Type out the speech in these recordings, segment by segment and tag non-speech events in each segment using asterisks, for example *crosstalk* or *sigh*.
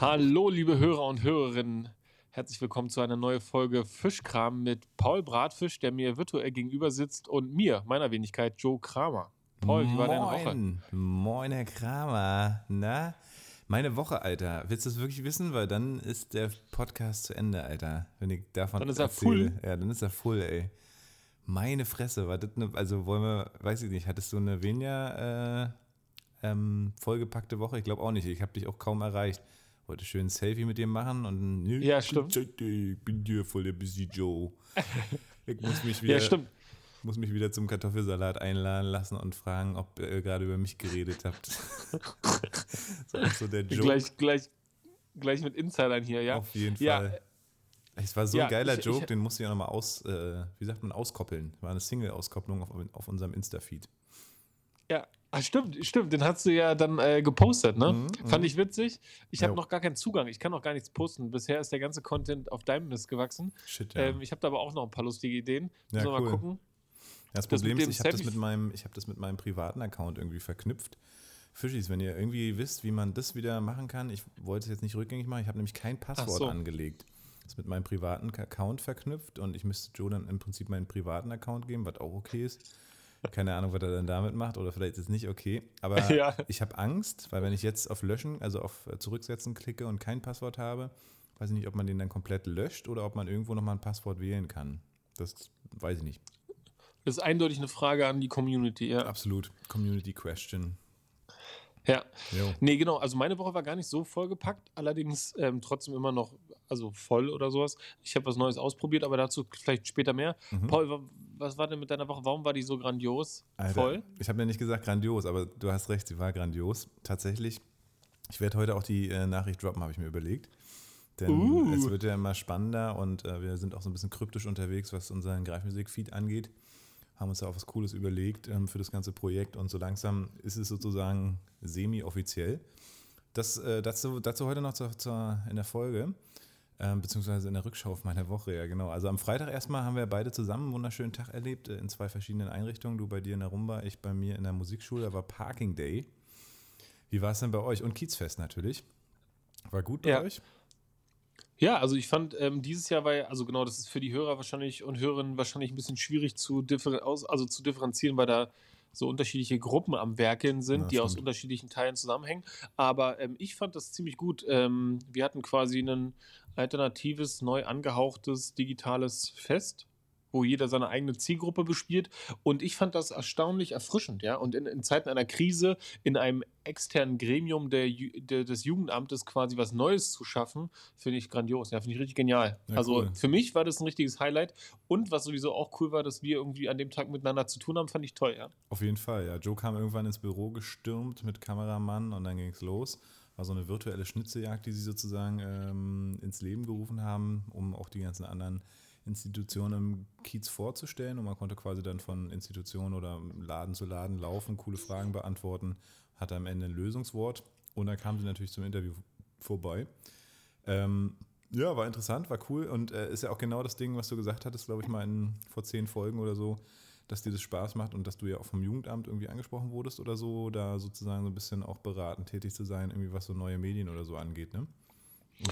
Hallo, liebe Hörer und Hörerinnen. Herzlich willkommen zu einer neuen Folge Fischkram mit Paul Bratfisch, der mir virtuell gegenüber sitzt, und mir, meiner Wenigkeit, Joe Kramer. Paul, wie war deine Woche? Moin, Moin, Herr Kramer. Na, meine Woche, Alter. Willst du es wirklich wissen? Weil dann ist der Podcast zu Ende, Alter. Wenn ich davon Dann ist er erzähle. full. Ja, dann ist er full, ey. Meine Fresse, war das eine, also wollen wir, weiß ich nicht, hattest du eine weniger äh, ähm, vollgepackte Woche? Ich glaube auch nicht. Ich habe dich auch kaum erreicht. Wollte schön ein Selfie mit dir machen und Ja, stimmt. Ich bin dir voll der Busy Joe. *laughs* Ich muss mich wieder, Ja, stimmt. muss mich wieder zum Kartoffelsalat einladen lassen und fragen, ob ihr gerade über mich geredet habt. *laughs* so, ist so der Joke. Gleich, gleich, gleich mit Insidern hier, ja? Auf jeden Ja, Fall. Es war so ja, ein geiler ich- Joke, ich- den musste ich auch nochmal aus, äh, wie sagt man, auskoppeln. War eine Single-Auskopplung auf, auf unserem Insta-Feed. Ja, ah, stimmt, stimmt. Den hast du ja dann äh, gepostet, ne? Mhm, Fand ich witzig. Ich habe noch gar keinen Zugang. Ich kann noch gar nichts posten. Bisher ist der ganze Content auf deinem Mist gewachsen. Shit, ja. Ähm, ich habe da aber auch noch ein paar lustige Ideen. Ja, Müssen wir cool. mal gucken. das das Problem ist, ich habe das, mit meinem- ich hab das mit meinem privaten Account irgendwie verknüpft. Fischis, wenn ihr irgendwie wisst, wie man das wieder machen kann, ich wollte es jetzt nicht rückgängig machen, ich habe nämlich kein Passwort so. angelegt. Das ist mit meinem privaten Account verknüpft und ich müsste Joe dann im Prinzip meinen privaten Account geben, was auch okay ist. Keine Ahnung, was er dann damit macht oder vielleicht ist es nicht okay. Aber *laughs* Ja. ich habe Angst, weil wenn ich jetzt auf Löschen, also auf äh, Zurücksetzen klicke und kein Passwort habe, weiß ich nicht, ob man den dann komplett löscht oder ob man irgendwo nochmal ein Passwort wählen kann. Das weiß ich nicht. Das ist eindeutig eine Frage an die Community, ja. Absolut. Community Question. Ja. Jo. Nee, genau. Also meine Woche war gar nicht so vollgepackt, allerdings ähm, trotzdem immer noch, also voll oder sowas. Ich habe was Neues ausprobiert, aber dazu vielleicht später mehr. Mhm. Paul, wa- was war denn mit deiner Woche? Warum war die so grandios? Alter, Voll? Ich habe ja nicht gesagt grandios, aber du hast recht, sie war grandios. Tatsächlich. Ich werde heute auch die äh, Nachricht droppen, habe ich mir überlegt. Denn Uh. es wird ja immer spannender und äh, wir sind auch so ein bisschen kryptisch unterwegs, was unseren Greifmusik-Feed angeht. Haben uns da auch was Cooles überlegt ähm, für das ganze Projekt und so langsam ist es sozusagen semi-offiziell. Das, äh, dazu, dazu heute noch zur, zur, in der Folge, ähm, beziehungsweise in der Rückschau auf meine Woche, ja genau. Also am Freitag erstmal haben wir beide zusammen einen wunderschönen Tag erlebt, äh, in zwei verschiedenen Einrichtungen. Du bei dir in der Rumba, ich bei mir in der Musikschule, da war Parking Day. Wie war es denn bei euch? Und Kiezfest natürlich. War gut bei Ja. euch? Ja, also ich fand ähm, dieses Jahr war, ja- also genau, das ist für die Hörer wahrscheinlich und Hörerinnen wahrscheinlich ein bisschen schwierig zu, differ aus, also zu differenzieren, weil da so unterschiedliche Gruppen am Werkeln sind, Ja, die aus unterschiedlichen Teilen zusammenhängen. Aber ähm, ich fand das ziemlich gut. Ähm, wir hatten quasi ein alternatives, neu angehauchtes digitales Fest wo jeder seine eigene Zielgruppe bespielt. Und ich fand das erstaunlich erfrischend, ja. Und in, in Zeiten einer Krise in einem externen Gremium der, der, des Jugendamtes quasi was Neues zu schaffen, finde ich grandios. Ja, finde ich richtig genial. Ja, also cool. für mich war das ein richtiges Highlight. Und was sowieso auch cool war, dass wir irgendwie an dem Tag miteinander zu tun haben, fand ich toll, ja. Auf jeden Fall, ja. Joe kam irgendwann ins Büro gestürmt mit Kameramann und dann ging es los. War so eine virtuelle Schnitzeljagd, die sie sozusagen ähm, ins Leben gerufen haben, um auch die ganzen anderen Institutionen im Kiez vorzustellen. Und man konnte quasi dann von Institution oder Laden zu Laden laufen, coole Fragen beantworten, hatte am Ende ein Lösungswort und dann kam sie natürlich zum Interview vorbei. Ähm, ja, war interessant, war cool und äh, ist ja auch genau das Ding, was du gesagt hattest, glaube ich, mal in, vor zehn Folgen oder so, dass dir das Spaß macht und dass du ja auch vom Jugendamt irgendwie angesprochen wurdest oder so, da sozusagen so ein bisschen auch beratend tätig zu sein, irgendwie was so neue Medien oder so angeht, ne?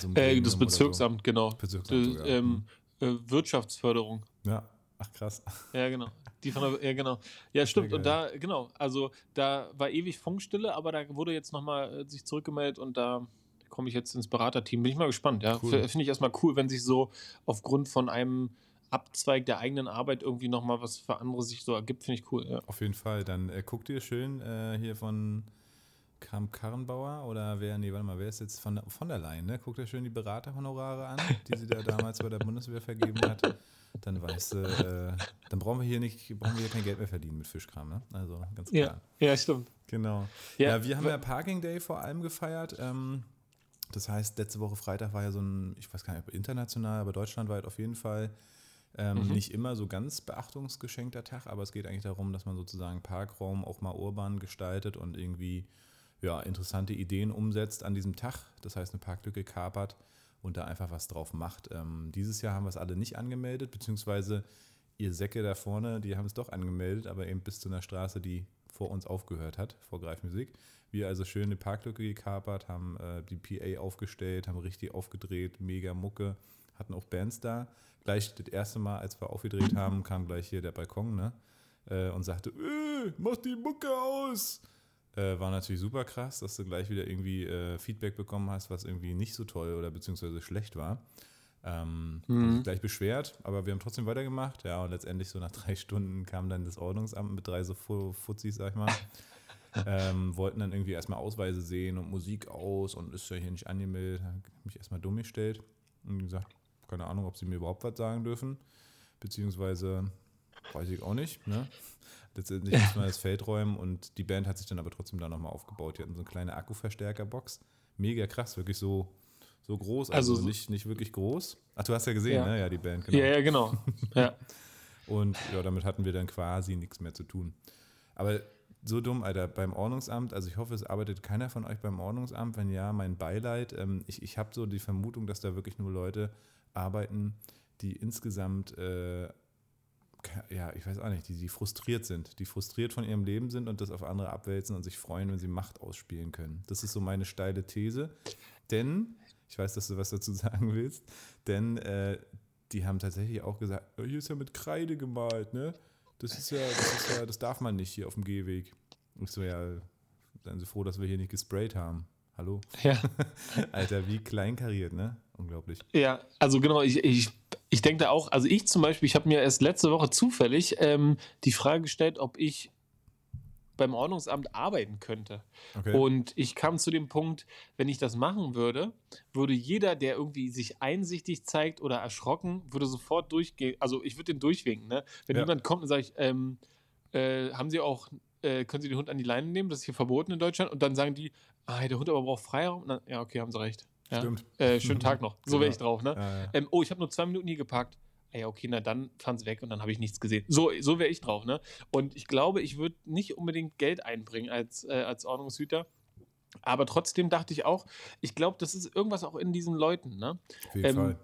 So Äh, das Bezirksamt, genau. Bezirksamt sogar, ähm, äh, Wirtschaftsförderung. So. Ja, ach krass. *laughs* Ja, genau. Die von der, ja, genau. Ja, stimmt. Und da, genau, also da war ewig Funkstille, aber da wurde jetzt nochmal äh, sich zurückgemeldet und da komme ich jetzt ins Beraterteam. Bin ich mal gespannt, ja. Cool. Finde ich erstmal cool, wenn sich so aufgrund von einem Abzweig der eigenen Arbeit irgendwie nochmal was für andere sich so ergibt, finde ich cool, ja. Auf jeden Fall. Dann äh, guck dir schön äh, hier von Kam Karrenbauer oder wer, nee, warte mal, wer ist jetzt von, der- von der Leyen, ne? Guck dir schön die Beraterhonorare an, die sie da damals bei der Bundeswehr vergeben hat. Dann weißt du, äh, dann brauchen wir hier nicht, brauchen wir hier kein Geld mehr verdienen mit Fischkram, ne? Also ganz klar. Ja, ja, stimmt. Genau. Ja, Ja, wir haben ja Parking Day vor allem gefeiert. Ähm, das heißt, letzte Woche Freitag war ja so ein, ich weiß gar nicht, ob international, aber deutschlandweit auf jeden Fall ähm, Mhm. nicht immer so ganz beachtungsgeschenkter Tag, aber es geht eigentlich darum, dass man sozusagen Parkraum auch mal urban gestaltet und irgendwie ja, interessante Ideen umsetzt an diesem Tag. Das heißt, eine Parklücke kapert und da einfach was drauf macht. Ähm, dieses Jahr haben wir es alle nicht angemeldet, beziehungsweise ihr Säcke da vorne, die haben es doch angemeldet, aber eben bis zu einer Straße, die vor uns aufgehört hat, vor Greifmusik. Wir also schön eine Parklücke gekapert, haben äh, die PA aufgestellt, haben richtig aufgedreht, mega Mucke, hatten auch Bands da. Gleich das erste Mal, als wir aufgedreht haben, kam gleich hier der Balkon, ne? Äh, und sagte, äh, mach die Mucke aus! Äh, war natürlich super krass, dass du gleich wieder irgendwie äh, Feedback bekommen hast, was irgendwie nicht so toll oder beziehungsweise schlecht war. Ähm, mhm. gleich beschwert, aber wir haben trotzdem weitergemacht. Ja, und letztendlich so nach *laughs* drei Stunden kam dann das Ordnungsamt mit drei so Fuzis, sag ich mal. *laughs* ähm, wollten dann irgendwie erstmal Ausweise sehen und Musik aus und ist ja hier nicht angemeldet. Habe mich erstmal dumm gestellt und gesagt, keine Ahnung, ob sie mir überhaupt was sagen dürfen. Beziehungsweise weiß ich auch nicht. Ne? *laughs* Letztendlich muss man *laughs* das Feld räumen und die Band hat sich dann aber trotzdem da nochmal aufgebaut. Die hatten so eine kleine Akkuverstärkerbox. Mega krass, wirklich so, so groß, also, also nicht, nicht wirklich groß. Ach, du hast ja gesehen, ja. ne? Ja, die Band, genau. Ja, ja, genau. ja. *laughs* Und ja, damit hatten wir dann quasi nichts mehr zu tun. Aber so dumm, Alter, beim Ordnungsamt, also ich hoffe, es arbeitet keiner von euch beim Ordnungsamt. Wenn ja, mein Beileid. Ähm, ich ich habe so die Vermutung, dass da wirklich nur Leute arbeiten, die insgesamt äh, ja, ich weiß auch nicht, die, die frustriert sind, die frustriert von ihrem Leben sind und das auf andere abwälzen und sich freuen, wenn sie Macht ausspielen können. Das ist so meine steile These. Denn, ich weiß, dass du was dazu *laughs* sagen willst, denn äh, die haben tatsächlich auch gesagt, oh, hier ist ja mit Kreide gemalt, ne? Das ist ja, das ist ja, das darf man nicht hier auf dem Gehweg. Ich so, ja, seien Sie froh, dass wir hier nicht gesprayt haben. Hallo? Ja. *laughs* Alter, wie kleinkariert, ne? Unglaublich. Ja, also genau, ich, ich, ich denke da auch, also ich zum Beispiel, ich habe mir erst letzte Woche zufällig ähm, die Frage gestellt, ob ich beim Ordnungsamt arbeiten könnte. Okay. Und ich kam zu dem Punkt, wenn ich das machen würde, würde jeder, der irgendwie sich einsichtig zeigt oder erschrocken, würde sofort durchgehen. Also ich würde den durchwinken. Ne? Wenn ja. jemand kommt und sage ich, ähm, äh, haben Sie auch, äh, können Sie den Hund an die Leine nehmen? Das ist hier verboten in Deutschland. Und dann sagen die, ah, der Hund aber braucht Freiraum. Dann, ja, okay, haben Sie recht. Ja? Stimmt. Äh, schönen Tag noch. So *laughs* genau. wäre ich drauf, ne? Ja, ja. Ähm, oh, ich habe nur zwei Minuten hier geparkt. Ah ja, okay, na dann fahren sie weg und dann habe ich nichts gesehen. So, so wäre ich drauf, ne? Und ich glaube, ich würde nicht unbedingt Geld einbringen als, äh, als Ordnungshüter. Aber trotzdem dachte ich auch, ich glaube, das ist irgendwas auch in diesen Leuten, ne? Auf jeden ähm, Fall.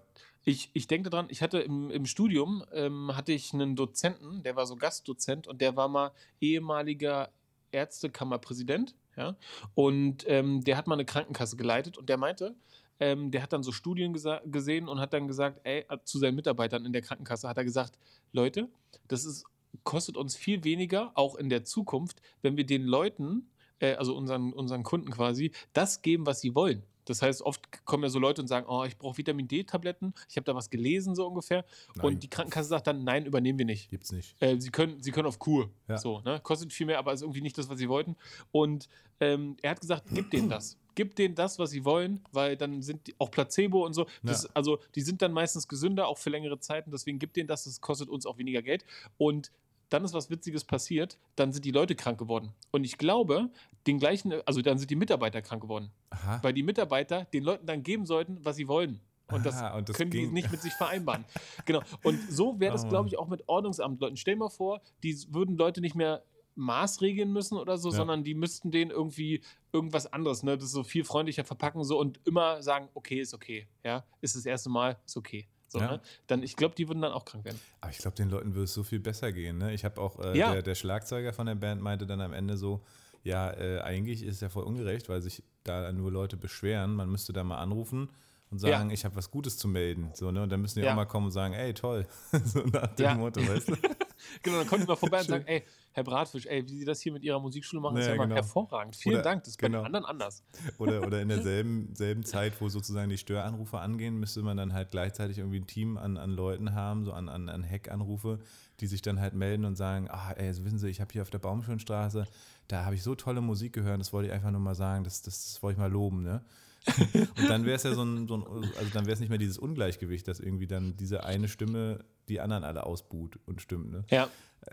Ich, ich denke daran, ich hatte im, im Studium, ähm, hatte ich einen Dozenten, der war so Gastdozent und der war mal ehemaliger Ärztekammerpräsident ja? Und ähm, der hat mal eine Krankenkasse geleitet und der meinte, ähm, der hat dann so Studien gesehen und hat dann gesagt, ey, äh, zu seinen Mitarbeitern in der Krankenkasse hat er gesagt, Leute, das ist, kostet uns viel weniger, auch in der Zukunft, wenn wir den Leuten, äh, also unseren, unseren Kunden quasi, das geben, was sie wollen. Das heißt, oft kommen ja so Leute und sagen, oh, ich brauche Vitamin D-Tabletten, ich habe da was gelesen, so ungefähr. Nein. Und die Krankenkasse sagt dann, nein, übernehmen wir nicht. Gibt's nicht. Äh, sie, können, sie können auf Kur. Ja. So, ne? Kostet viel mehr, aber ist irgendwie nicht das, was sie wollten. Und ähm, er hat gesagt, gib denen das. Gib denen das, was sie wollen, weil dann sind die, auch Placebo und so. Das, ja. Also die sind dann meistens gesünder, auch für längere Zeiten. Deswegen gib denen das, das kostet uns auch weniger Geld. Und dann ist was Witziges passiert, dann sind die Leute krank geworden. Und ich glaube, den gleichen, also dann sind die Mitarbeiter krank geworden. Aha. Weil die Mitarbeiter den Leuten dann geben sollten, was sie wollen. Und das, Aha, und das können ging. die nicht mit sich vereinbaren. genau. Und so wäre das, oh, glaube ich, auch mit Ordnungsamtleuten. Stell dir mal vor, die würden Leute nicht mehr maßregeln müssen oder so, ja. sondern die müssten denen irgendwie irgendwas anderes, ne, das so viel freundlicher verpacken so und immer sagen, okay, ist okay, ja, ist das erste Mal, ist okay. So, ja. ne? Dann, ich glaube, die würden dann auch krank werden. Aber ich glaube, den Leuten würde es so viel besser gehen. Ne? Ich habe auch, äh, ja. der, der, Schlagzeuger von der Band meinte dann am Ende so, ja, äh, eigentlich ist es ja voll ungerecht, weil sich da nur Leute beschweren. Man müsste da mal anrufen und sagen, ja. ich habe was Gutes zu melden. So, ne? Und dann müssen die auch mal kommen und sagen, ey, toll. *laughs* so nach dem Motto, weißt du? *laughs* genau, dann kommt die mal vorbei und sagen, ey, Herr Bratfisch, ey, wie Sie das hier mit Ihrer Musikschule machen, ist ja, genau. hervorragend. Vielen oder, Dank, das ist genau. bei den anderen anders. Oder, oder in *laughs* derselben selben Zeit, wo sozusagen die Störanrufe angehen, müsste man dann halt gleichzeitig irgendwie ein Team an, an Leuten haben, so an, an, an Hackanrufe, die sich dann halt melden und sagen, ah, ey, also wissen Sie, ich habe hier auf der Baumschönstraße, da habe ich so tolle Musik gehört, das wollte ich einfach nur mal sagen, das, das, das wollte ich mal loben, ne? *laughs* und dann wäre es ja so ein, so ein also dann wäre es nicht mehr dieses Ungleichgewicht, dass irgendwie dann diese eine Stimme die anderen alle ausbuht und stimmt, ne? Ja.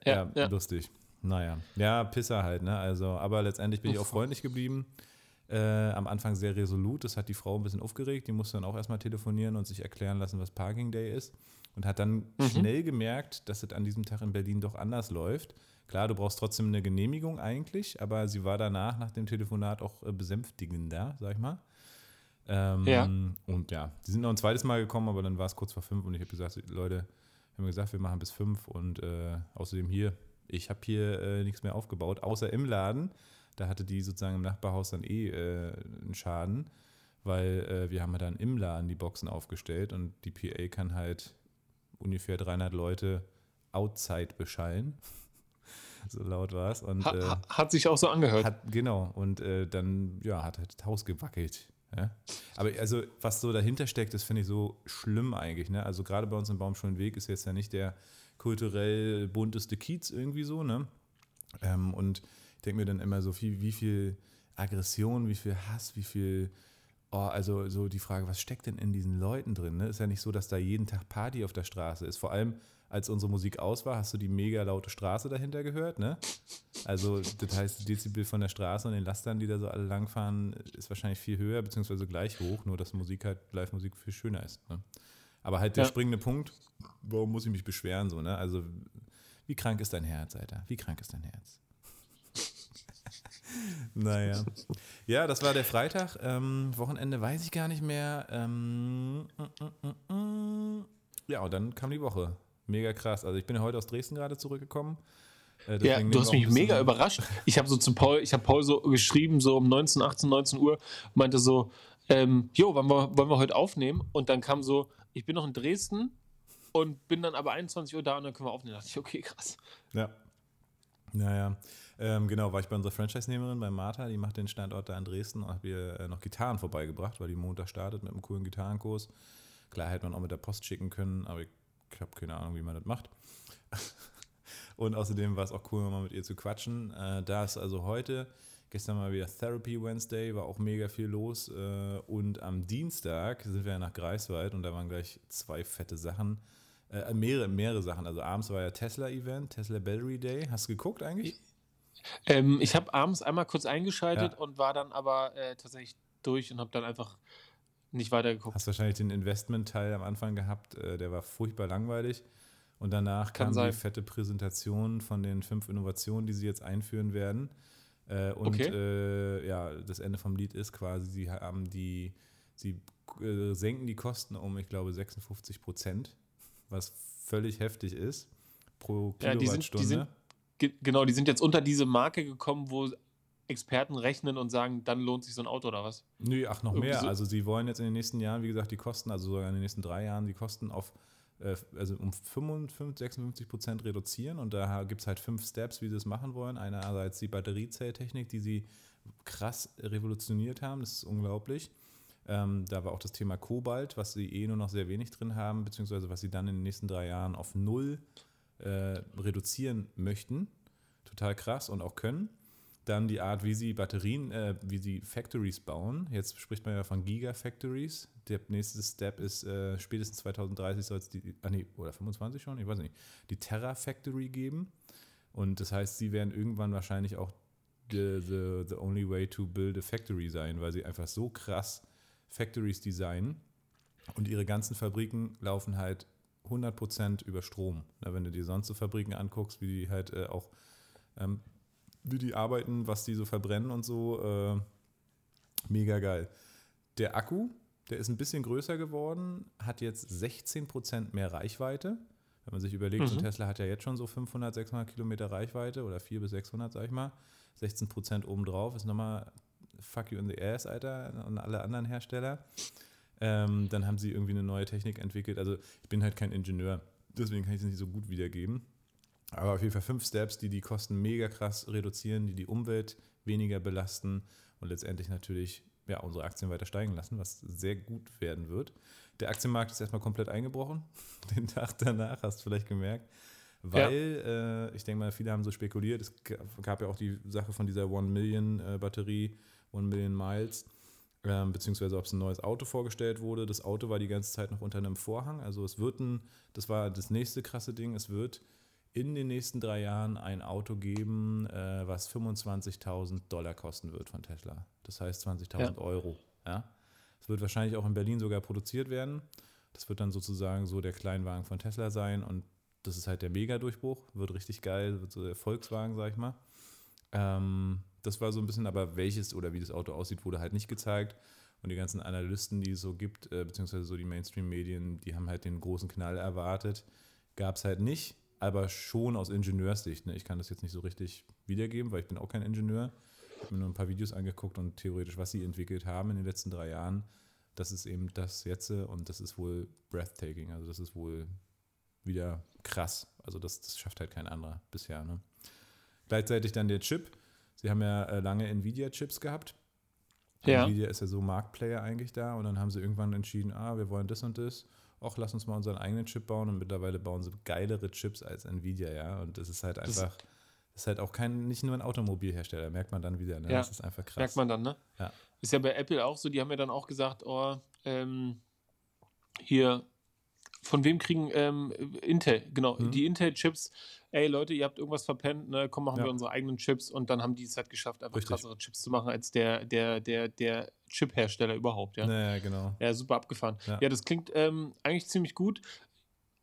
Ja, ja, ja. lustig. Naja, ja, Pisser halt, ne? Also, aber letztendlich bin Uff. ich auch freundlich geblieben. Äh, am Anfang sehr resolut. Das hat die Frau ein bisschen aufgeregt. Die musste dann auch erstmal telefonieren und sich erklären lassen, was Parking Day ist. Und hat dann mhm. schnell gemerkt, dass es an diesem Tag in Berlin doch anders läuft. Klar, du brauchst trotzdem eine Genehmigung eigentlich, aber sie war danach, nach dem Telefonat, auch äh, besänftigender, sag ich mal. Ähm, ja. Und ja, die sind noch ein zweites Mal gekommen, aber dann war es kurz vor fünf und ich habe gesagt, Leute, haben wir gesagt, wir machen bis fünf und äh, außerdem hier, ich habe hier äh, nichts mehr aufgebaut, außer im Laden. Da hatte die sozusagen im Nachbarhaus dann eh äh, einen Schaden, weil äh, wir haben ja dann im Laden die Boxen aufgestellt und die PA kann halt ungefähr 300 Leute outside beschallen. So laut war es. ha, äh, hat sich auch so angehört. Hat, genau. Und äh, dann ja, hat halt das Haus gewackelt. Ja? Aber also, was so dahinter steckt, das finde ich so schlimm eigentlich. Ne? Also gerade bei uns im Baumschulenweg ist jetzt ja nicht der kulturell bunteste Kiez irgendwie so. Ne? Ähm, und ich denke mir dann immer so viel, wie viel Aggression, wie viel Hass, wie viel Oh, also so die Frage, was steckt denn in diesen Leuten drin? Ne? Ist ja nicht so, dass da jeden Tag Party auf der Straße ist. Vor allem, als unsere Musik aus war, hast du die mega laute Straße dahinter gehört, ne? Also, das heißt, Dezibel von der Straße und den Lastern, die da so alle langfahren, ist wahrscheinlich viel höher, beziehungsweise gleich hoch, nur dass Musik halt, Live-Musik viel schöner ist. Ne? Aber halt der ja. springende Punkt, warum muss ich mich beschweren, so, ne? Also, wie krank ist dein Herz, Alter? Wie krank ist dein Herz? *laughs* naja. Ja, das war der Freitag. Ähm, Wochenende weiß ich gar nicht mehr. Ähm, mm, mm, mm, ja, und dann kam die Woche. Mega krass. Also ich bin ja heute aus Dresden gerade zurückgekommen. Äh, ja, du hast mich mega überrascht. Ich habe so zu Paul, ich habe Paul so geschrieben, so um 19, 18, 19 Uhr, meinte so, ähm, jo, wollen wir, wollen wir heute aufnehmen? Und dann kam so, ich bin noch in Dresden und bin dann aber 21 Uhr da und dann können wir aufnehmen. Da dachte ich, okay, krass. Ja. Naja, ähm, genau, war ich bei unserer Franchise-Nehmerin, bei Martha, die macht den Standort da in Dresden und hat mir äh, noch Gitarren vorbeigebracht, weil die Montag startet mit einem coolen Gitarrenkurs. Klar hätte man auch mit der Post schicken können, aber ich habe keine Ahnung, wie man das macht. *laughs* Und außerdem war es auch cool, mal mit ihr zu quatschen. Äh, da ist also heute, gestern mal wieder Therapy Wednesday, war auch mega viel los. Äh, und am Dienstag sind wir ja nach Greifswald und da waren gleich zwei fette Sachen. Äh, mehrere, mehrere Sachen. Also abends war ja Tesla-Event, Tesla Battery Day. Hast du geguckt eigentlich? Ähm, ich habe abends einmal kurz eingeschaltet ja. und war dann aber äh, tatsächlich durch und habe dann einfach nicht weitergeguckt. Hast wahrscheinlich den Investment-Teil am Anfang gehabt, äh, der war furchtbar langweilig. Und danach Kann kam sein. die fette Präsentation von den fünf Innovationen, die sie jetzt einführen werden. Äh, und okay. äh, ja, das Ende vom Lied ist quasi, sie haben die, sie äh, senken die Kosten um, ich glaube, 56 Prozent, was völlig heftig ist pro Kilowattstunde. Ja, die sind, die sind, genau, die sind jetzt unter diese Marke gekommen, wo Experten rechnen und sagen, dann lohnt sich so ein Auto oder was? Nö, ach, noch Irgendwie mehr. So also sie wollen jetzt in den nächsten Jahren, wie gesagt, die Kosten, also sogar in den nächsten drei Jahren, die Kosten auf äh, also um 55, 56 Prozent reduzieren und da gibt es halt fünf Steps, wie sie es machen wollen. Einerseits die Batteriezelltechnik, die sie krass revolutioniert haben, das ist unglaublich. Ähm, da war auch das Thema Kobalt, was sie eh nur noch sehr wenig drin haben, beziehungsweise was sie dann in den nächsten drei Jahren auf null äh, reduzieren möchten. Total krass und auch können. Dann die Art, wie sie Batterien, äh, wie sie Factories bauen. Jetzt spricht man ja von Gigafactories. Der nächste Step ist, äh, spätestens 2030 soll es die, ah nee, oder 25 schon, ich weiß nicht, die Terra Factory geben. Und das heißt, sie werden irgendwann wahrscheinlich auch the, the, the only way to build a factory sein, weil sie einfach so krass Factories designen. Und ihre ganzen Fabriken laufen halt 100% über Strom. Na, wenn du dir sonst so Fabriken anguckst, wie die halt äh, auch ähm, wie die arbeiten, was die so verbrennen und so. Äh, mega geil. Der Akku, der ist ein bisschen größer geworden, hat jetzt 16% mehr Reichweite. Wenn man sich überlegt, mhm. so Tesla hat ja jetzt schon so 500, 600 Kilometer Reichweite oder 400 bis 600, sag ich mal. 16% obendrauf ist nochmal fuck you in the ass, Alter, und alle anderen Hersteller. Ähm, dann haben sie irgendwie eine neue Technik entwickelt. Also ich bin halt kein Ingenieur, deswegen kann ich es nicht so gut wiedergeben. Aber auf jeden Fall fünf Steps, die die Kosten mega krass reduzieren, die die Umwelt weniger belasten und letztendlich natürlich ja, unsere Aktien weiter steigen lassen, was sehr gut werden wird. Der Aktienmarkt ist erstmal komplett eingebrochen. *laughs* Den Tag danach hast du vielleicht gemerkt. Weil, ja. äh, ich denke mal, viele haben so spekuliert, es gab ja auch die Sache von dieser One Million äh, Batterie, One Million Miles, ähm, beziehungsweise ob es ein neues Auto vorgestellt wurde. Das Auto war die ganze Zeit noch unter einem Vorhang. Also es wird ein, das war das nächste krasse Ding, es wird in den nächsten drei Jahren ein Auto geben, äh, was 25.000 Dollar kosten wird von Tesla. Das heißt 20.000 ja. Euro. Ja? Es wird wahrscheinlich auch in Berlin sogar produziert werden. Das wird dann sozusagen so der Kleinwagen von Tesla sein und das ist halt der Mega-Durchbruch. Wird richtig geil, wird so der Volkswagen, sag ich mal. Ähm, das war so ein bisschen, aber welches oder wie das Auto aussieht, wurde halt nicht gezeigt. Und die ganzen Analysten, die es so gibt, äh, beziehungsweise so die Mainstream-Medien, die haben halt den großen Knall erwartet. Gab es halt nicht. Aber schon aus Ingenieurssicht. Ne? Ich kann das jetzt nicht so richtig wiedergeben, weil ich bin auch kein Ingenieur. Ich habe mir nur ein paar Videos angeguckt und theoretisch, was sie entwickelt haben in den letzten drei Jahren, das ist eben das jetzt und das ist wohl breathtaking. Also das ist wohl wieder krass. Also das, das schafft halt kein anderer bisher. Ne? Gleichzeitig dann der Chip. Sie haben ja äh, lange Nvidia-Chips gehabt. Ja. Nvidia ist ja so Marktplayer eigentlich da und dann haben sie irgendwann entschieden, ah, wir wollen das und das. Auch lass uns mal unseren eigenen Chip bauen und mittlerweile bauen sie geilere Chips als Nvidia, ja. Und das ist halt Das- einfach, das ist halt auch kein, nicht nur ein Automobilhersteller, merkt man dann wieder, ne? Ja. Das ist einfach krass. Merkt man dann, ne? Ja. Ist ja bei Apple auch so, die haben ja dann auch gesagt, oh, ähm, hier, von wem kriegen ähm, Intel, genau, Mhm. die Intel-Chips, ey Leute, ihr habt irgendwas verpennt, ne, komm, machen Ja. wir unsere eigenen Chips und dann haben die es halt geschafft, einfach Richtig. krassere Chips zu machen als der, der, der, der Chip-Hersteller überhaupt, ja. Naja, genau. Ja, super abgefahren. Ja. Ja, das klingt ähm, eigentlich ziemlich gut.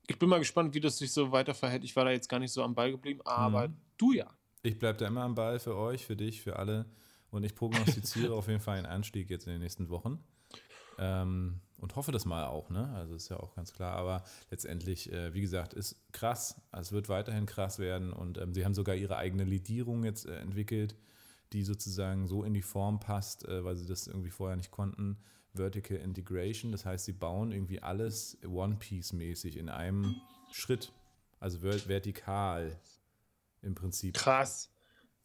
Ich bin mal gespannt, wie das sich so weiter verhält. Ich war da jetzt gar nicht so am Ball geblieben, aber Mhm. du ja. Ich bleibe da immer am Ball für euch, für dich, für alle. Und ich *laughs* prognostiziere auf jeden Fall einen Anstieg jetzt in den nächsten Wochen. Ähm, und hoffe das mal auch, ne? Also ist ja auch ganz klar. Aber letztendlich, äh, wie gesagt, ist krass. Also es wird weiterhin krass werden. Und ähm, sie haben sogar ihre eigene Lidierung jetzt äh, entwickelt, die sozusagen so in die Form passt, äh, weil sie das irgendwie vorher nicht konnten. Vertical Integration. Das heißt, sie bauen irgendwie alles One-Piece-mäßig in einem Schritt. Also ver vertikal im Prinzip Krass.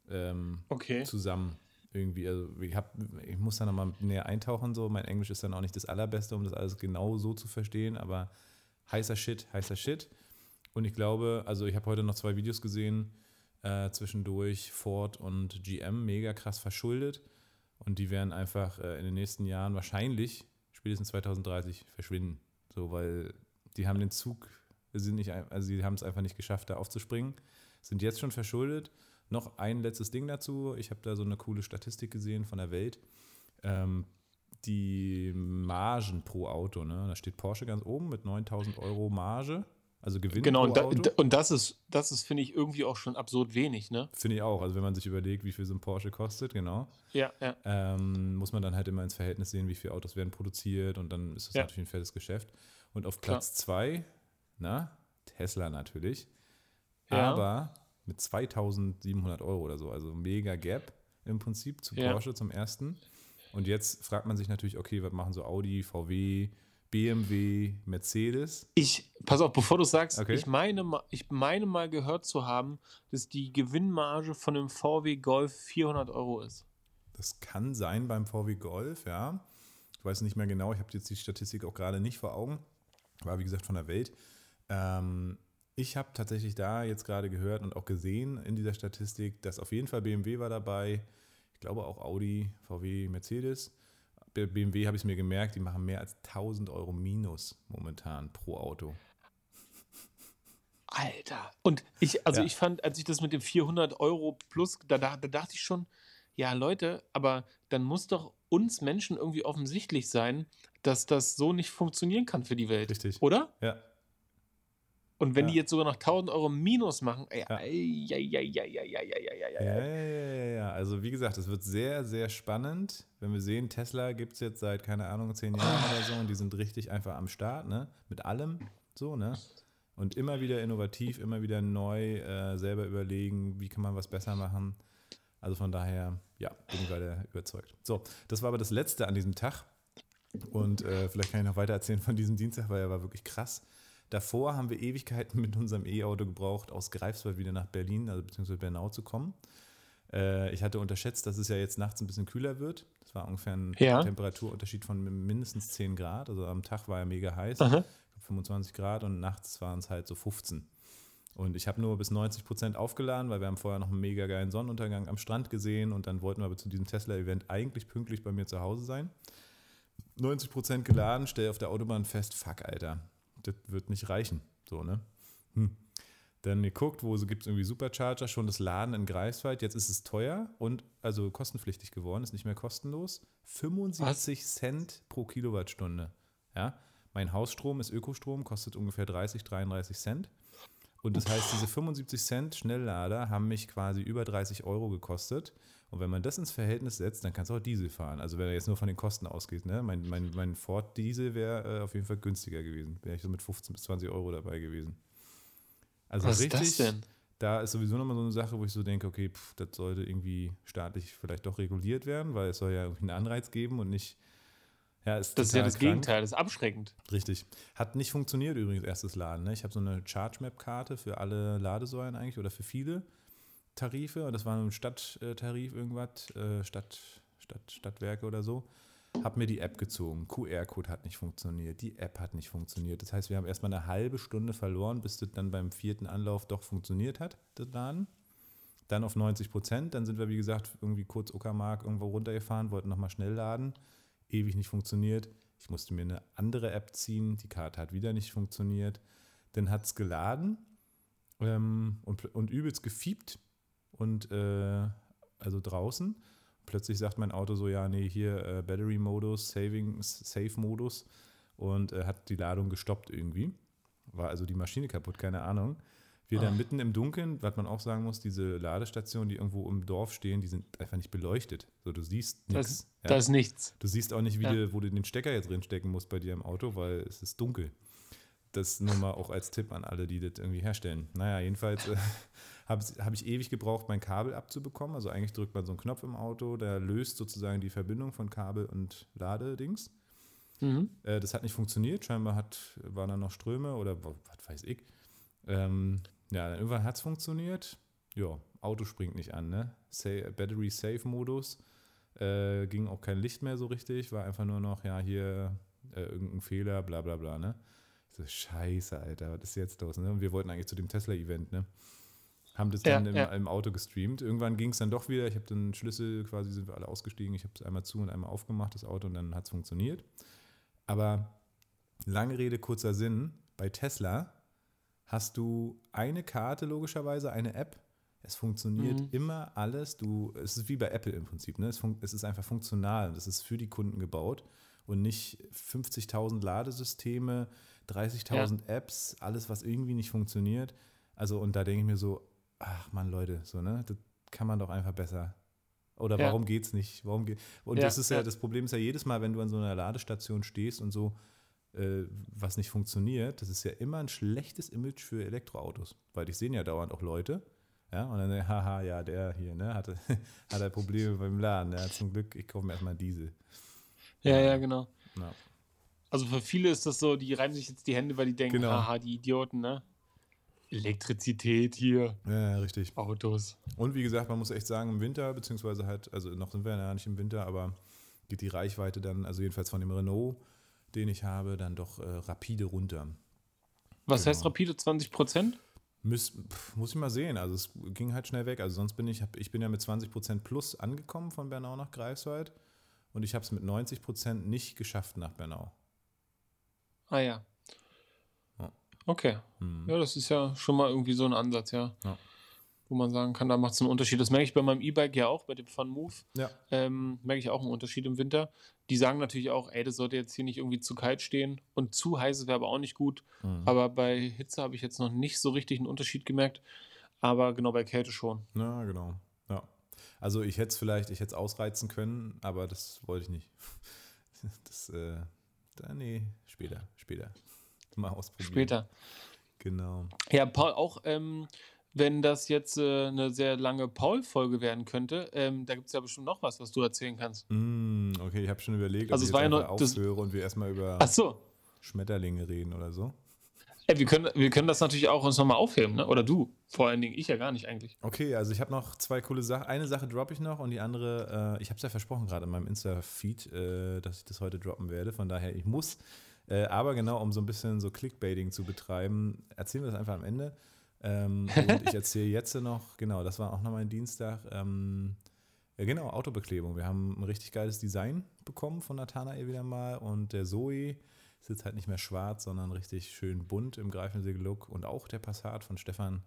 ähm, Okay. zusammen irgendwie. Also ich, hab, ich muss da nochmal näher eintauchen, so. Mein Englisch ist dann auch nicht das allerbeste, um das alles genau so zu verstehen, aber heißer Shit, heißer Shit. Und ich glaube, also ich habe heute noch zwei Videos gesehen, äh, zwischendurch Ford und GM, mega krass verschuldet. Und die werden einfach äh, in den nächsten Jahren wahrscheinlich, spätestens 2030, verschwinden. So, weil die haben den Zug, sind nicht, also sie haben es einfach nicht geschafft, da aufzuspringen, sind jetzt schon verschuldet. Noch ein letztes Ding dazu. Ich habe da so eine coole Statistik gesehen von der Welt. Ähm, die Margen pro Auto, ne? Da steht Porsche ganz oben mit 9000 Euro Marge, also Gewinn Genau, pro und, da, Auto. und das ist, das ist, finde ich, irgendwie auch schon absurd wenig, ne? Finde ich auch. Also wenn man sich überlegt, wie viel so ein Porsche kostet, genau, Ja, ja. ähm, muss man dann halt immer ins Verhältnis sehen, wie viele Autos werden produziert und dann ist das Ja. natürlich ein fettes Geschäft. Und auf Klar. Platz zwei, na, Tesla natürlich, Ja. aber mit 2700 Euro oder so, also mega Gap im Prinzip zu Ja. Porsche zum ersten. Und jetzt fragt man sich natürlich, okay, was machen so Audi, VW, BMW, Mercedes? Ich, pass auf, bevor du sagst, Okay. ich, meine, ich meine mal gehört zu haben, dass die Gewinnmarge von einem VW Golf 400 Euro ist. Das kann sein beim VW Golf, ja. Ich weiß nicht mehr genau, ich habe jetzt die Statistik auch gerade nicht vor Augen. War wie gesagt von der Welt. Ähm, ich habe tatsächlich da jetzt gerade gehört und auch gesehen in dieser Statistik, dass auf jeden Fall BMW war dabei. Ich glaube auch Audi, VW, Mercedes. Bei BMW habe ich es mir gemerkt, die machen mehr als 1000 Euro minus momentan pro Auto. Alter. Und ich, also Ja. ich fand, als ich das mit dem 400 Euro plus, da, da, da dachte ich schon, ja Leute, aber dann muss doch uns Menschen irgendwie offensichtlich sein, dass das so nicht funktionieren kann für die Welt. Richtig. Oder? Ja, und wenn ja. die jetzt sogar noch 1000 Euro Minus machen, ja. Also wie gesagt, es wird sehr, sehr spannend. Wenn wir sehen, Tesla gibt es jetzt seit, keine Ahnung, zehn Jahren oh. oder so und die sind richtig einfach am Start, ne? Mit allem so, ne? Und immer wieder innovativ, immer wieder neu, äh, selber überlegen, wie kann man was besser machen. Also von daher, ja, bin ich gerade überzeugt. So, das war aber das Letzte an diesem Tag. Und äh, vielleicht kann ich noch weiter erzählen von diesem Dienstag, weil er war wirklich krass. Davor haben wir Ewigkeiten *laughs* mit unserem E-Auto gebraucht, aus Greifswald wieder nach Berlin, also beziehungsweise Bernau zu kommen. Äh, ich hatte unterschätzt, dass es ja jetzt nachts ein bisschen kühler wird. Das war ungefähr ein Ja. Temperaturunterschied von mindestens 10 Grad. Also am Tag war er mega heiß, Aha. 25 Grad und nachts waren es halt so 15. Und ich habe nur bis 90 Prozent aufgeladen, weil wir haben vorher noch einen mega geilen Sonnenuntergang am Strand gesehen und dann wollten wir aber zu diesem Tesla-Event eigentlich pünktlich bei mir zu Hause sein. 90 Prozent geladen, stell auf der Autobahn fest, fuck, Alter, das wird nicht reichen. So, ne? Hm. Dann geguckt, wo gibt es irgendwie Supercharger, schon das Laden in Greifswald. Jetzt ist es teuer und also kostenpflichtig geworden, ist nicht mehr kostenlos. 75 Cent pro Kilowattstunde. Ja, mein Hausstrom ist Ökostrom, kostet ungefähr 30, 33 Cent. Und das heißt, diese 75 Cent Schnelllader haben mich quasi über 30 Euro gekostet. Und wenn man das ins Verhältnis setzt, dann kannst du auch Diesel fahren. Also wenn er jetzt nur von den Kosten ausgeht, ne? mein, mein, mein Ford Diesel wäre äh, auf jeden Fall günstiger gewesen. Wäre ich so mit 15 bis 20 Euro dabei gewesen. Also Was richtig, ist das denn? da ist sowieso nochmal so eine Sache, wo ich so denke, okay, pff, das sollte irgendwie staatlich vielleicht doch reguliert werden, weil es soll ja irgendwie einen Anreiz geben und nicht. Ja, ist Das ist ja das krank. Gegenteil, das ist abschreckend. Richtig. Hat nicht funktioniert übrigens, erstes Laden. Ne? Ich habe so eine Charge-Map-Karte für alle Ladesäulen eigentlich oder für viele Tarife. Und das war ein Stadttarif irgendwas, äh, Stadt, Stadt, Stadtwerke oder so. Hab mir die App gezogen. QR-Code hat nicht funktioniert. Die App hat nicht funktioniert. Das heißt, wir haben erstmal eine halbe Stunde verloren, bis das dann beim vierten Anlauf doch funktioniert hat, das Laden. Dann auf 90 Prozent. Dann sind wir, wie gesagt, irgendwie kurz Uckermark irgendwo runtergefahren, wollten nochmal schnell laden. Ewig nicht funktioniert. Ich musste mir eine andere App ziehen. Die Karte hat wieder nicht funktioniert. Dann hat es geladen ähm, und, und übelst gefiebt. Und äh, also draußen. Plötzlich sagt mein Auto so, ja, nee, hier äh, Battery-Modus, Safe-Modus und äh, hat die Ladung gestoppt irgendwie. War also die Maschine kaputt, keine Ahnung. Wir dann Ah. mitten im Dunkeln, was man auch sagen muss, diese Ladestationen, die irgendwo im Dorf stehen, die sind einfach nicht beleuchtet. So, du siehst Das, nichts. das ist nichts. Du siehst auch nicht, wie Ja. du, wo du den Stecker jetzt drin stecken musst bei dir im Auto, weil es ist dunkel. Das nur mal auch als Tipp an alle, die das irgendwie herstellen. Naja, jedenfalls äh, habe hab ich ewig gebraucht, mein Kabel abzubekommen. Also eigentlich drückt man so einen Knopf im Auto, der löst sozusagen die Verbindung von Kabel und Ladedings. Mhm. Äh, das hat nicht funktioniert. Scheinbar hat, waren da noch Ströme oder wa- was weiß ich. Ähm, ja, dann irgendwann hat es funktioniert. Ja, Auto springt nicht an, ne? Sa Battery Safe Modus. Äh, ging auch kein Licht mehr so richtig. War einfach nur noch, ja, hier äh, irgendein Fehler, bla bla bla, ne? Ich so, scheiße, Alter, was ist jetzt los? Ne? Und wir wollten eigentlich zu dem Tesla-Event, ne? Haben das Ja, dann im, ja. im Auto gestreamt. Irgendwann ging es dann doch wieder. Ich habe den Schlüssel quasi, sind wir alle ausgestiegen. Ich habe es einmal zu und einmal aufgemacht, das Auto, und dann hat es funktioniert. Aber lange Rede, kurzer Sinn, bei Tesla hast du eine Karte logischerweise, eine App. Es funktioniert Mhm. immer alles. Du, es ist wie bei Apple im Prinzip. Ne? Es, fun es ist einfach funktional. Es ist für die Kunden gebaut und nicht 50.000 Ladesysteme, 30.000 Apps, alles, was irgendwie nicht funktioniert. Also, und da denke ich mir so, ach man, Leute, so, ne? Das kann man doch einfach besser. Oder Ja. warum geht's nicht? Warum geht, und Ja, das ist ja, ja. das Problem ist ja jedes Mal, wenn du an so einer Ladestation stehst und so, äh, was nicht funktioniert, das ist ja immer ein schlechtes Image für Elektroautos. Weil ich sehen ja dauernd auch Leute, ja, und dann, *laughs* haha, ja, der hier, ne, hatte, *laughs* hat er Probleme beim Laden. Ja, zum Glück, ich kaufe mir erstmal Diesel. Ja, ja, genau. Ja. Also für viele ist das so, die reiben sich jetzt die Hände, weil die denken, Genau. haha, die Idioten, ne? Elektrizität hier, Ja, richtig. Autos. Und wie gesagt, man muss echt sagen, im Winter, beziehungsweise halt, also noch sind wir ja nicht im Winter, aber geht die Reichweite dann, also jedenfalls von dem Renault, den ich habe, dann doch äh, rapide runter. Was Genau. heißt rapide 20 Prozent? Muss, muss ich mal sehen. Also es ging halt schnell weg. Also sonst bin ich, hab, ich bin ja mit 20% plus angekommen von Bernau nach Greifswald und ich habe es mit 90% nicht geschafft nach Bernau. Ah ja. Okay. Hm. Ja, das ist ja schon mal irgendwie so ein Ansatz, ja. Ja. Wo man sagen kann, da macht es einen Unterschied. Das merke ich bei meinem E-Bike ja auch, bei dem Fun Move. Ja. Ähm, merke ich auch einen Unterschied im Winter. Die sagen natürlich auch, ey, das sollte jetzt hier nicht irgendwie zu kalt stehen und zu heiß wäre aber auch nicht gut. Mhm. Aber bei Hitze habe ich jetzt noch nicht so richtig einen Unterschied gemerkt. Aber genau bei Kälte schon. Ja, genau. Ja. Also ich hätte es vielleicht, ich hätte es ausreizen können, aber das wollte ich nicht. *laughs* Das, äh, da, nee, später, später. Mal ausprobieren. Später. Genau. Ja, Paul, auch ähm, wenn das jetzt äh, eine sehr lange Paul-Folge werden könnte, ähm, da gibt es ja bestimmt noch was, was du erzählen kannst. Mm, okay, ich habe schon überlegt, ob Also ich es war ja das- aufhöre und wir erstmal über so. Schmetterlinge reden oder so. Ey, wir, können, wir können das natürlich auch uns nochmal aufheben, ne? oder du. Vor allen Dingen, ich ja gar nicht eigentlich. Okay, also ich habe noch zwei coole Sachen. Eine Sache droppe ich noch und die andere, äh, ich habe es ja versprochen gerade in meinem Insta-Feed, äh, dass ich das heute droppen werde. Von daher, ich muss. Äh, aber genau, um so ein bisschen so Clickbaiting zu betreiben, erzählen wir das einfach am Ende. Ähm, *laughs* und ich erzähle jetzt noch, genau, das war auch noch mein Dienstag. Ähm, ja, genau, Autobeklebung. Wir haben ein richtig geiles Design bekommen von Nathanael wieder mal und der Zoe ist jetzt halt nicht mehr schwarz, sondern richtig schön bunt im Greifensee-Look und auch der Passat von Stefan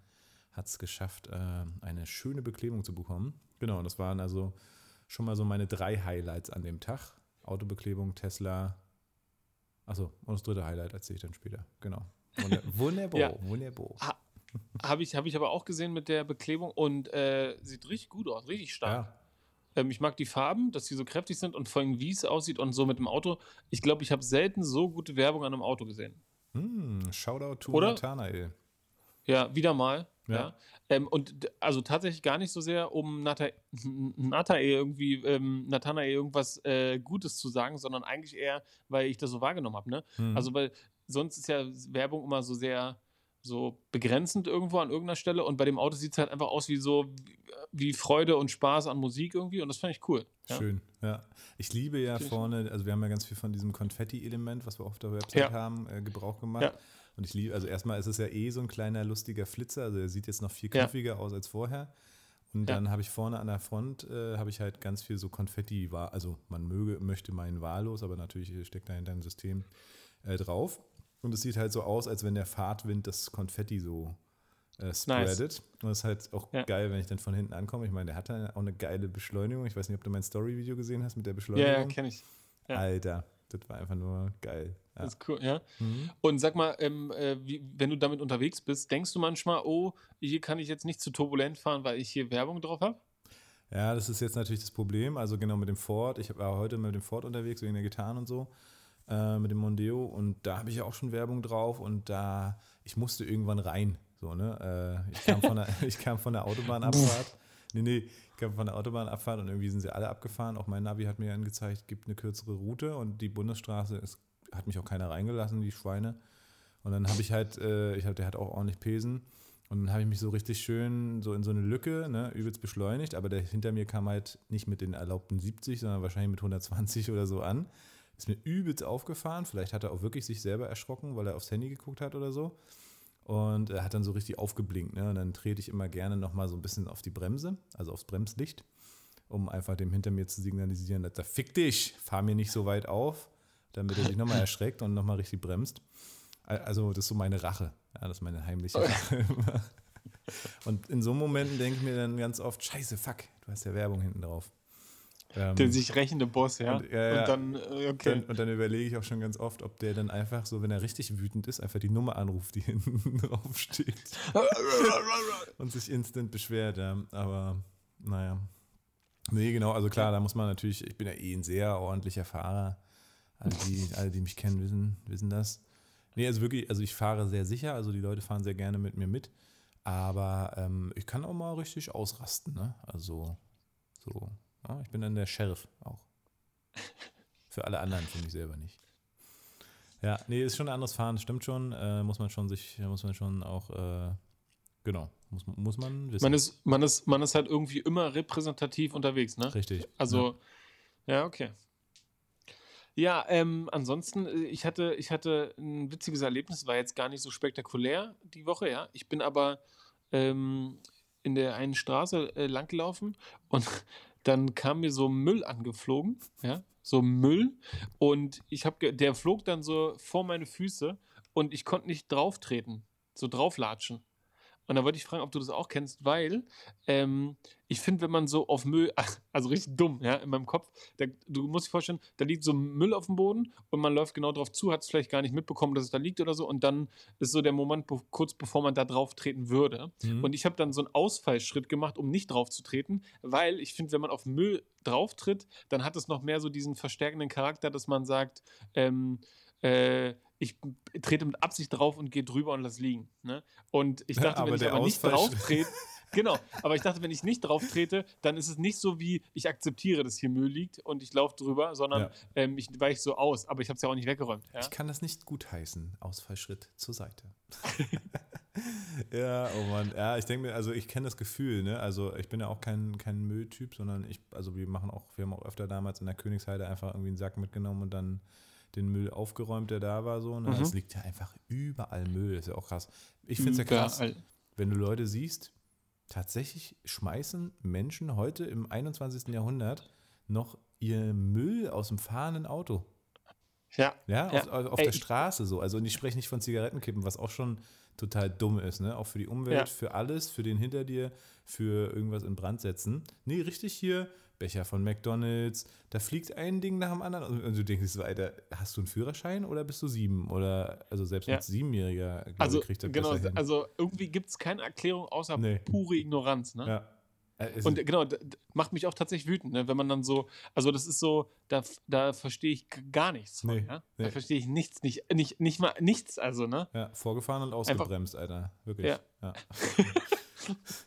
hat es geschafft, äh, eine schöne Beklebung zu bekommen. Genau, und das waren also schon mal so meine drei Highlights an dem Tag. Autobeklebung, Tesla. Achso, und das dritte Highlight erzähle ich dann später. Genau. Wunder- *laughs* Wunderbar, Ja. wunderbar. Habe ich, hab ich aber auch gesehen mit der Beklebung und äh, sieht richtig gut aus, richtig stark. Ja, Ähm, ich mag die Farben, dass sie so kräftig sind und vor allem, wie es aussieht und so mit dem Auto. Ich glaube, ich habe selten so gute Werbung an einem Auto gesehen. hm, Shoutout to Oder? Nathanael. Ja, wieder mal. Ja. Ja. Ähm, und also tatsächlich gar nicht so sehr, um Nata *laughs* Natae irgendwie, ähm, Nathanael irgendwas äh, Gutes zu sagen, sondern eigentlich eher, weil ich das so wahrgenommen habe. Ne? Mhm. Also, weil sonst ist ja Werbung immer so sehr so begrenzend irgendwo an irgendeiner Stelle und bei dem Auto sieht es halt einfach aus wie so wie Freude und Spaß an Musik irgendwie und das fand ich cool. Ja. Schön, ja. Ich liebe ja ich vorne, also wir haben ja ganz viel von diesem Konfetti-Element, was wir auf der Website Ja. haben, äh, Gebrauch gemacht. Ja. Und ich liebe, also erstmal ist es ja eh so ein kleiner lustiger Flitzer, also er sieht jetzt noch viel Ja. knuffiger aus als vorher. Und Ja. dann habe ich vorne an der Front, äh, habe ich halt ganz viel so Konfetti, war, also man möge, möchte meinen wahllos, aber natürlich steckt dahinter ein System äh, drauf. Und es sieht halt so aus, als wenn der Fahrtwind das Konfetti so äh, spreadet. Und das ist halt auch Ja. geil, wenn ich dann von hinten ankomme. Ich meine, der hat da auch eine geile Beschleunigung. Ich weiß nicht, ob du mein Story-Video gesehen hast mit der Ja, Beschleunigung. ja, kenne ich. ja. Alter, das war einfach nur geil. Ja. Das ist cool, ja. Mhm. Und sag mal, ähm, äh, wie, wenn du damit unterwegs bist, denkst du manchmal, oh, hier kann ich jetzt nicht zu turbulent fahren, weil ich hier Werbung drauf habe? Ja, das ist jetzt natürlich das Problem. Also genau mit dem Ford. Ich war heute mit dem Ford unterwegs, wegen der Gitarren und so, äh, mit dem Mondeo. Und da habe ich ja auch schon Werbung drauf. Und da, ich musste irgendwann rein. So, ne? Äh, ich, kam von der, *laughs* ich kam von der Autobahnabfahrt. Nee, nee, ich kam von der Autobahnabfahrt und irgendwie sind sie alle abgefahren. Auch mein Navi hat mir angezeigt, gibt eine kürzere Route und die Bundesstraße ist, hat mich auch keiner reingelassen, die Schweine. Und dann habe ich halt, äh, ich hab, der hat auch ordentlich Pesen. Und dann habe ich mich so richtig schön so in so eine Lücke, ne, übelst beschleunigt, aber der hinter mir kam halt nicht mit den erlaubten 70, sondern wahrscheinlich mit 120 oder so an. Ist mir übelst aufgefahren. Vielleicht hat er auch wirklich sich selber erschrocken, weil er aufs Handy geguckt hat oder so. Und er hat dann so richtig aufgeblinkt. Ne? Und dann trete ich immer gerne nochmal so ein bisschen auf die Bremse, also aufs Bremslicht, um einfach dem hinter mir zu signalisieren, dass er fick dich, fahr mir nicht so weit auf, damit er sich nochmal erschreckt und nochmal richtig bremst. Also das ist so meine Rache. Ja, das ist meine heimliche Rache. Und in so Momenten denke ich mir dann ganz oft, scheiße, fuck, du hast ja Werbung hinten drauf. Ähm, Der sich rächende Boss, ja. Und- ja. Und dann, äh, okay. dann, und dann überlege ich auch schon ganz oft, ob der dann einfach so, wenn er richtig wütend ist, einfach die Nummer anruft, die *laughs* hinten drauf steht *laughs* und sich instant beschwert. Ja. Aber naja. Nee, genau, also klar, da muss man natürlich, ich bin ja eh ein sehr ordentlicher Fahrer. Alle, die, alle, die mich kennen, wissen, wissen das. Nee, also wirklich, also ich fahre sehr sicher, also die Leute fahren sehr gerne mit mir mit. Aber ähm, ich kann auch mal richtig ausrasten, ne? Also so, ja, ich bin dann der Sheriff auch. *laughs* Für alle anderen, für mich selber nicht. Ja, nee, ist schon ein anderes Fahren, stimmt schon. Äh, muss man schon sich, muss man schon auch, äh, genau, muss, muss man wissen. man, ist, man, ist, man ist halt irgendwie immer repräsentativ unterwegs, ne? Richtig. Also, ja, okay. Ja, ähm, ansonsten, äh, ich hatte, ich hatte ein witziges Erlebnis, war jetzt gar nicht so spektakulär die Woche, ja. Ich bin aber ähm, in der einen Straße äh, langgelaufen und *laughs* dann kam mir so Müll angeflogen, ja, so Müll und ich habe, der flog dann so vor meine Füße und ich konnte nicht drauf treten, so drauflatschen. Und da wollte ich fragen, ob du das auch kennst, weil ähm, ich finde, wenn man so auf Müll, *laughs* also richtig dumm, ja, in meinem Kopf, da, du musst dir vorstellen, da liegt so Müll auf dem Boden und man läuft genau drauf zu, hat es vielleicht gar nicht mitbekommen, dass es da liegt oder so und dann ist so der Moment, be kurz bevor man da drauf treten würde. Mhm. Und ich habe dann so einen Ausfallschritt gemacht, um nicht drauf zu treten, weil ich finde, wenn man auf Müll drauf tritt, dann hat es noch mehr so diesen verstärkenden Charakter, dass man sagt, ähm, äh, ich trete mit Absicht drauf und gehe drüber und lass liegen. Ne? Und ich dachte, Aber wenn ich aber nicht drauf trete, genau, aber ich dachte, wenn ich nicht drauf trete, dann ist es nicht so wie, ich akzeptiere, dass hier Müll liegt und ich laufe drüber, sondern Ja. ähm, ich weiche so aus, aber ich habe es ja auch nicht weggeräumt. Ja? Ich kann das nicht gutheißen. Ausfallschritt zur Seite. *laughs* ja, oh Mann. Ja, ich denke mir, also ich kenne das Gefühl, ne? Also ich bin ja auch kein, kein Mülltyp, sondern ich, also wir machen auch, wir haben auch öfter damals in der Königsheide einfach irgendwie einen Sack mitgenommen und dann den Müll aufgeräumt, der da war so. Ne? Mhm. Es liegt ja einfach überall Müll, ist ja auch krass. Ich finde es ja krass, wenn du Leute siehst, tatsächlich schmeißen Menschen heute im 21. Jahrhundert noch ihr Müll aus dem fahrenden Auto. Ja, Ja, Ja. auf, auf der Straße so. Also und ich spreche nicht von Zigarettenkippen, was auch schon total dumm ist, ne? Auch für die Umwelt, Ja. für alles, für den hinter dir, für irgendwas in Brand setzen. Nee, richtig hier, Becher von McDonalds, da fliegt ein Ding nach dem anderen und, du denkst so, Alter, hast du einen Führerschein oder bist du sieben? Oder, also selbst Ja. ein Siebenjähriger, glaube also, kriegt das genau, hin. also irgendwie gibt es keine Erklärung außer Nee. pure Ignoranz. Ne? ja. Es- Und genau, macht mich auch tatsächlich wütend, ne? wenn man dann so, also das ist so, da, da verstehe ich gar nichts von, Nee, ja? nee. Da verstehe ich nichts, nicht, nicht, nicht mal nichts, also, ne? ja, vorgefahren und ausgebremst, Alter. Wirklich. Ja. Ja. *laughs*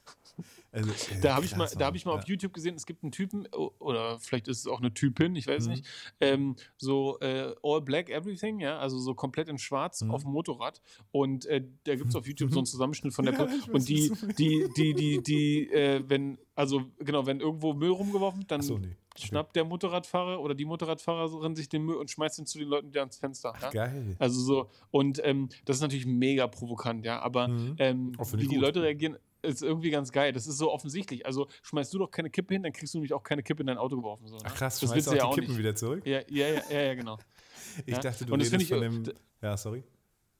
also, *laughs* äh, Da habe ich mal, da habe ich mal Mann. auf YouTube gesehen, es gibt einen Typen, oder vielleicht ist es auch eine Typin, ich weiß Mhm. nicht, ähm, so äh, all black everything, ja, also so komplett in schwarz Mhm. auf dem Motorrad. Und äh, da gibt es auf YouTube so einen *laughs* Zusammenschnitt von der Ja, Und die, die, die, die, die, äh, wenn, also genau, wenn irgendwo Müll rumgeworfen wird, dann Ach so, nee. Schnappt der Motorradfahrer oder die Motorradfahrerin sich den Müll und schmeißt ihn zu den Leuten wieder ans Fenster. Ja? Geil. Also so, und ähm, das ist natürlich mega provokant, ja, aber Mhm. ähm, wie die gut. Leute reagieren, ist irgendwie ganz geil. Das ist so offensichtlich. Also schmeißt du doch keine Kippe hin, dann kriegst du nämlich auch keine Kippe in dein Auto geworfen. So, ne? Ach krass, das schmeißt du auch ja die auch Kippen nicht. wieder zurück? Ja, ja, ja, ja, ja, genau. *laughs* Ich Ja. dachte, du Und das redest finde von ich, dem... Ja, sorry.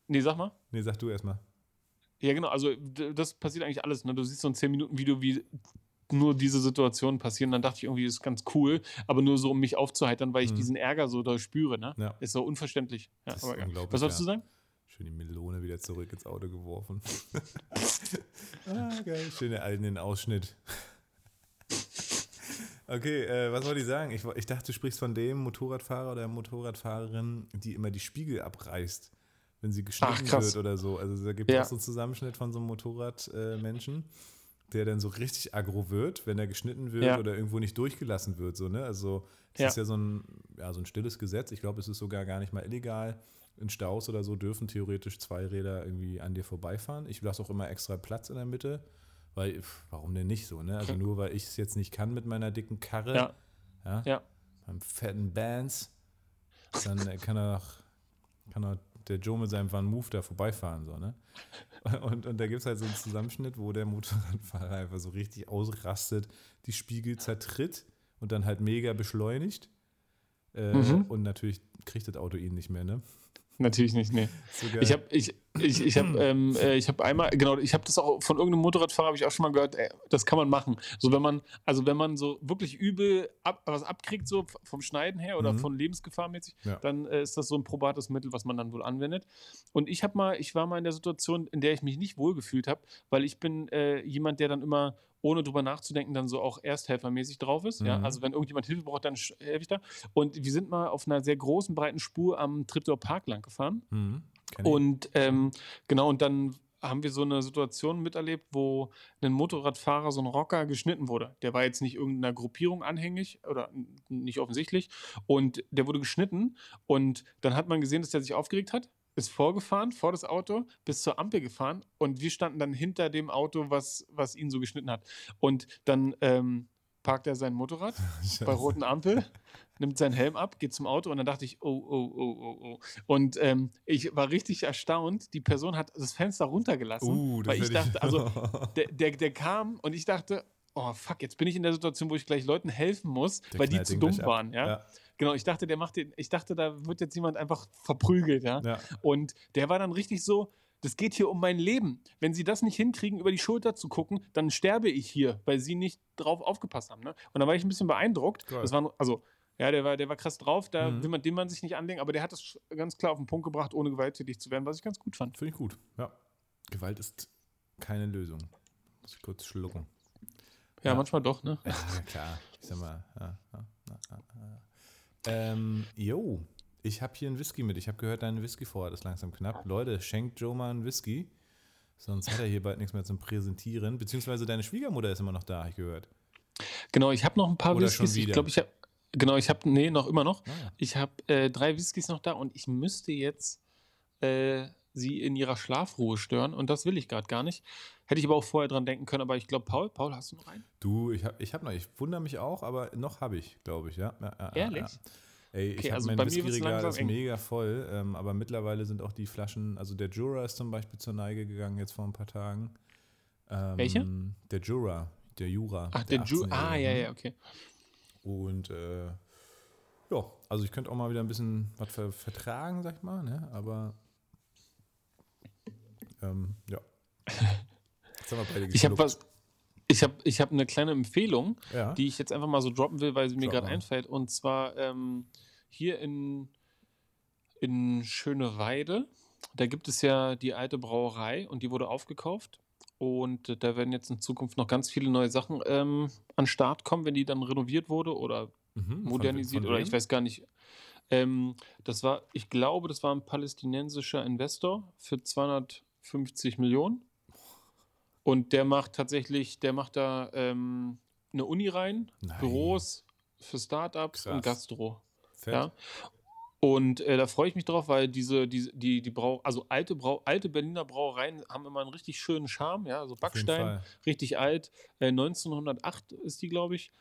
Nee, sag mal. Nee, sag du erstmal. Ja, genau. Also das passiert eigentlich alles. Ne? Du siehst so ein 10-Minuten-Video, wie nur diese Situationen passieren. Dann dachte ich irgendwie, das ist ganz cool, aber nur so, um mich aufzuheitern, weil ich Mhm. diesen Ärger so doll spüre. Ne? Ja. Ist so unverständlich. Ja, Das ist unglaublich, Was sollst du sagen? Schön die Melone wieder zurück ins Auto geworfen. *laughs* ah, geil. Schön alten den Ausschnitt. Okay, äh, was wollte ich sagen? Ich, ich dachte, du sprichst von dem Motorradfahrer oder der Motorradfahrerin, die immer die Spiegel abreißt, wenn sie geschnitten krass. wird oder so. Also da gibt es Ja. auch so einen Zusammenschnitt von so einem Motorradmenschen, äh, der dann so richtig aggro wird, wenn er geschnitten wird Ja. oder irgendwo nicht durchgelassen wird. So, ne? Also das Ja. ist ja so ein, ja so ein stilles Gesetz. Ich glaube, es ist sogar gar nicht mal illegal. In Staus oder so dürfen theoretisch zwei Räder irgendwie an dir vorbeifahren. Ich lasse auch immer extra Platz in der Mitte, weil, pf, warum denn nicht so, ne? Also nur weil ich es jetzt nicht kann mit meiner dicken Karre, Ja. ja, Ja. meinem fetten Bands, dann kann er doch, kann er der Joe mit seinem Van Move da vorbeifahren, so, ne? *laughs* Und, und da gibt es halt so einen Zusammenschnitt, wo der Motorradfahrer einfach so richtig ausrastet, die Spiegel zertritt und dann halt mega beschleunigt. Äh, Mhm. Und natürlich kriegt das Auto ihn nicht mehr, ne? Natürlich nicht, nee. Ich habe ich, ich, ich hab, ähm, äh, ich hab einmal, genau, ich habe das auch von irgendeinem Motorradfahrer, habe ich auch schon mal gehört, ey, das kann man machen. So, wenn man, also wenn man so wirklich übel ab, was abkriegt, so vom Schneiden her oder Mhm. von Lebensgefahrmäßig, Ja. dann äh, ist das so ein probates Mittel, was man dann wohl anwendet. Und ich habe mal, ich war mal in der Situation, in der ich mich nicht wohlgefühlt habe, weil ich bin äh, jemand, der dann immer ohne drüber nachzudenken, dann so auch ersthelfermäßig drauf ist. Ja? Mhm. Also wenn irgendjemand Hilfe braucht, dann helfe ich da. Und wir sind mal auf einer sehr großen, breiten Spur am Triptower Park lang gefahren. Mhm. Und ähm, genau, und dann haben wir so eine Situation miterlebt, wo ein Motorradfahrer, so ein Rocker, geschnitten wurde. Der war jetzt nicht irgendeiner Gruppierung anhängig oder nicht offensichtlich. Und der wurde geschnitten. Und dann hat man gesehen, dass der sich aufgeregt hat, ist vorgefahren vor das Auto, bis zur Ampel gefahren. Und wir standen dann hinter dem Auto, was, was ihn so geschnitten hat. Und dann ähm, parkt er sein Motorrad *laughs* bei roten Ampel, nimmt seinen Helm ab, geht zum Auto und dann dachte ich, oh, oh, oh, oh, oh. Und ähm, ich war richtig erstaunt. Die Person hat das Fenster runtergelassen, Uh, das weil ich dachte, also *laughs* der, der, der kam und ich dachte, oh fuck, jetzt bin ich in der Situation, wo ich gleich Leuten helfen muss, Der weil die zu dumm waren, ja? Ja. Genau, ich dachte, der macht den, ich dachte, da wird jetzt jemand einfach verprügelt, ja. Ja. Und der war dann richtig so, das geht hier um mein Leben. Wenn sie das nicht hinkriegen, über die Schulter zu gucken, dann sterbe ich hier, weil sie nicht drauf aufgepasst haben. Ne? Und da war ich ein bisschen beeindruckt. Geil. Das war, also, ja, der war, der war krass drauf, da Mhm. will man, dem man sich nicht anlegen, aber der hat das ganz klar auf den Punkt gebracht, ohne gewalttätig zu werden, was ich ganz gut fand. Finde ich gut. Ja. Gewalt ist keine Lösung. Muss ich kurz schlucken. Ja, Ja. manchmal doch, ne? Ja, klar. Ich sag mal. Ja, ja, ja, ja. Ähm, jo, ich habe hier einen Whisky mit. Ich habe gehört, dein Whisky-Vorrat ist langsam knapp. Leute, schenkt Joe mal einen Whisky. Sonst hat er hier bald nichts mehr zum Präsentieren. Beziehungsweise deine Schwiegermutter ist immer noch da, habe ich gehört. Genau, ich habe noch ein paar Oder schon Whiskys. Ich glaube, ich habe, genau, ich habe, nee, noch immer noch. Ah, Ich habe äh, drei Whiskys noch da und ich müsste jetzt äh, sie in ihrer Schlafruhe stören und das will ich gerade gar nicht. Hätte ich aber auch vorher dran denken können, aber ich glaube, Paul, Paul, hast du noch einen? Du, ich habe ich hab noch, ich wundere mich auch, aber noch habe ich, glaube ich, ja. ja, ja Ehrlich? Ja. Ey, Okay, ich habe also mein Whiskyregal ist mega voll, ähm, aber mittlerweile sind auch die Flaschen, also der Jura ist zum Beispiel zur Neige gegangen jetzt vor ein paar Tagen. Ähm, Welche? Der Jura, der Jura. Ach, der Ju. Ah, ja, 18-Jährige. ja, okay. Und äh, ja, also ich könnte auch mal wieder ein bisschen was ver vertragen, sag ich mal, ne? Aber ähm, ja. *laughs* Jetzt haben wir beide Ich habe geschluckt. was. Ich habe ich hab eine kleine Empfehlung, Ja. die ich jetzt einfach mal so droppen will, weil sie mir gerade einfällt. Und zwar ähm, hier in, in Schöneweide, da gibt es ja die alte Brauerei und die wurde aufgekauft. Und da werden jetzt in Zukunft noch ganz viele neue Sachen ähm, an Start kommen, wenn die dann renoviert wurde oder Mhm. modernisiert oder ich weiß gar nicht. Ähm, das war, ich glaube, das war ein palästinensischer Investor für 250 Millionen. Und der macht tatsächlich, der macht da ähm, eine Uni rein, Nein. Büros für Startups Krass. und Gastro. Fett. Ja. Und äh, da freue ich mich drauf, weil diese, diese die, die Brau, also alte, Brau, alte Berliner Brauereien haben immer einen richtig schönen Charme, ja, so Backstein, richtig alt. Äh, 1908 ist die, glaube ich,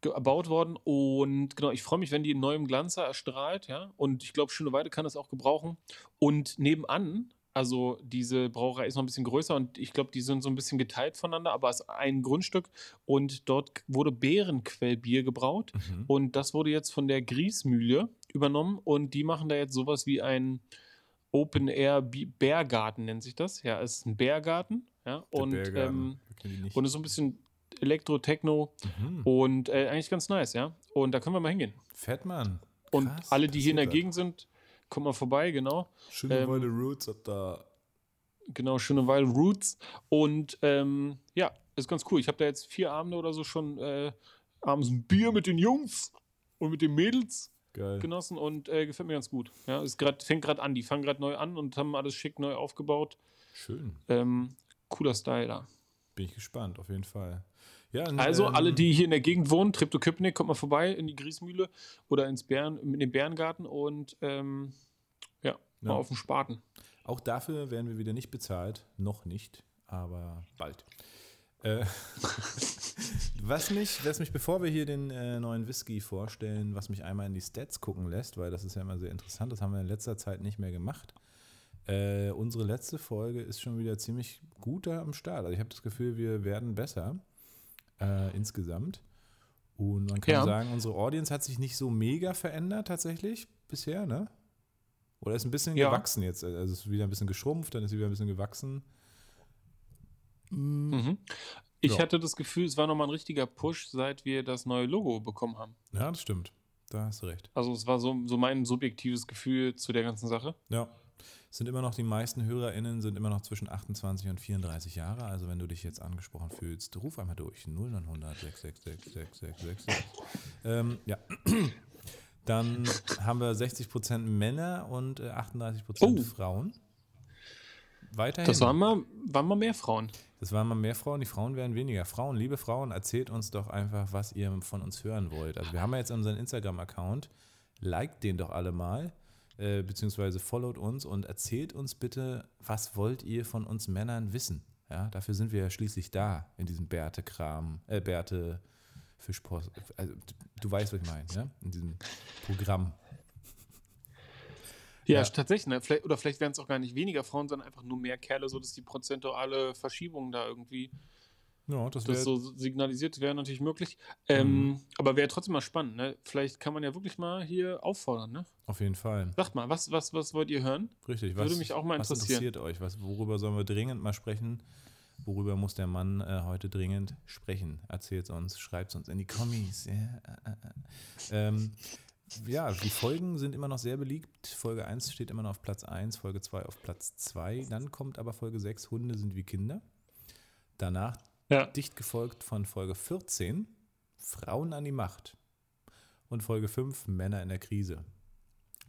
gebaut worden. Und genau, ich freue mich, wenn die in neuem Glanzer erstrahlt, ja. Und ich glaube, Schöneweide kann das auch gebrauchen. Und nebenan, also diese Brauerei ist noch ein bisschen größer und ich glaube, die sind so ein bisschen geteilt voneinander, aber es ist ein Grundstück und dort wurde Bärenquellbier gebraut. Mhm. Und das wurde jetzt von der Griesmühle übernommen und die machen da jetzt sowas wie ein Open Air Bärgarten, nennt sich das. Ja, es ist ein Bärgarten. Ja, Der und, Bärgarten. ähm, und ist so ein bisschen Elektro, Techno Mhm. und äh, eigentlich ganz nice, ja. Und da können wir mal hingehen. Fett, Mann. Und alle, die hier in der Gegend sind, kommt mal vorbei, genau. Schöne ähm, Weile Roots ab da. Genau, schöne Weil Roots. Und ähm, ja, ist ganz cool. Ich habe da jetzt vier Abende oder so schon äh, abends ein Bier mit den Jungs und mit den Mädels Geil. genossen und äh, gefällt mir ganz gut. Ja, es grad, fängt gerade an. Die fangen gerade neu an und haben alles schick neu aufgebaut. Schön. Ähm, cooler Style da. Bin ich gespannt, auf jeden Fall. Ja, Also, ähm, alle, die hier in der Gegend wohnen, Treptow-Köpenick, kommt mal vorbei in die Griesmühle oder ins Bären, in den Bärengarten und ähm, ja, mal Ja. auf den Spaten. Auch dafür werden wir wieder nicht bezahlt. Noch nicht, aber bald. Äh, *laughs* was, mich, was mich, bevor wir hier den äh, neuen Whisky vorstellen, was mich einmal in die Stats gucken lässt, weil das ist ja immer sehr interessant, das haben wir in letzter Zeit nicht mehr gemacht. Äh, unsere letzte Folge ist schon wieder ziemlich gut da am Start. Also ich habe das Gefühl, wir werden besser äh, insgesamt. Und man kann Ja. sagen, unsere Audience hat sich nicht so mega verändert tatsächlich bisher, ne? Oder ist ein bisschen Ja. gewachsen jetzt. Also es ist wieder ein bisschen geschrumpft, dann ist wieder ein bisschen gewachsen. Mhm. Ich Ja. hatte das Gefühl, es war nochmal ein richtiger Push, seit wir das neue Logo bekommen haben. Ja, das stimmt. Da hast du recht. Also es war so, so mein subjektives Gefühl zu der ganzen Sache. Ja. Sind immer noch die meisten HörerInnen sind immer noch zwischen 28 und 34 Jahre. Also wenn du dich jetzt angesprochen fühlst, ruf einmal durch. 0900 666 6666. Ähm, ja. Dann haben wir 60% Männer und äh, 38% Oh. Frauen. Weiterhin. Das waren mal, waren mal mehr Frauen. Das waren mal mehr Frauen, die Frauen werden weniger. Frauen, liebe Frauen, erzählt uns doch einfach, was ihr von uns hören wollt. Also wir haben ja jetzt unseren Instagram-Account, liked den doch alle mal, äh, beziehungsweise followt uns und erzählt uns bitte, was wollt ihr von uns Männern wissen? Ja, dafür sind wir ja schließlich da, in diesem Bärte-Kram, äh, Bärte Fischpost, also du, weißt, was ich meine, ja? In diesem Programm. Ja, Ja. tatsächlich. Ne? Vielleicht, oder vielleicht wären es auch gar nicht weniger Frauen, sondern einfach nur mehr Kerle, sodass die prozentuale Verschiebung da irgendwie Ja, das das so signalisiert wäre natürlich möglich. Ähm, Mhm. Aber wäre trotzdem mal spannend. Ne? Vielleicht kann man ja wirklich mal hier auffordern. Ne? auf jeden Fall. Sagt mal, was, was, was wollt ihr hören? Richtig, Würde mich auch mal was interessieren. interessiert euch? Was, worüber sollen wir dringend mal sprechen? Worüber muss der Mann äh, heute dringend sprechen? Erzählt uns, schreibt uns in die Kommis. Ja, äh, äh. ähm, ja, die Folgen sind immer noch sehr beliebt. Folge 1 steht immer noch auf Platz 1, Folge 2 auf Platz 2. Dann kommt aber Folge 6, Hunde sind wie Kinder. Danach Ja. dicht gefolgt von Folge 14, Frauen an die Macht. Und Folge 5, Männer in der Krise.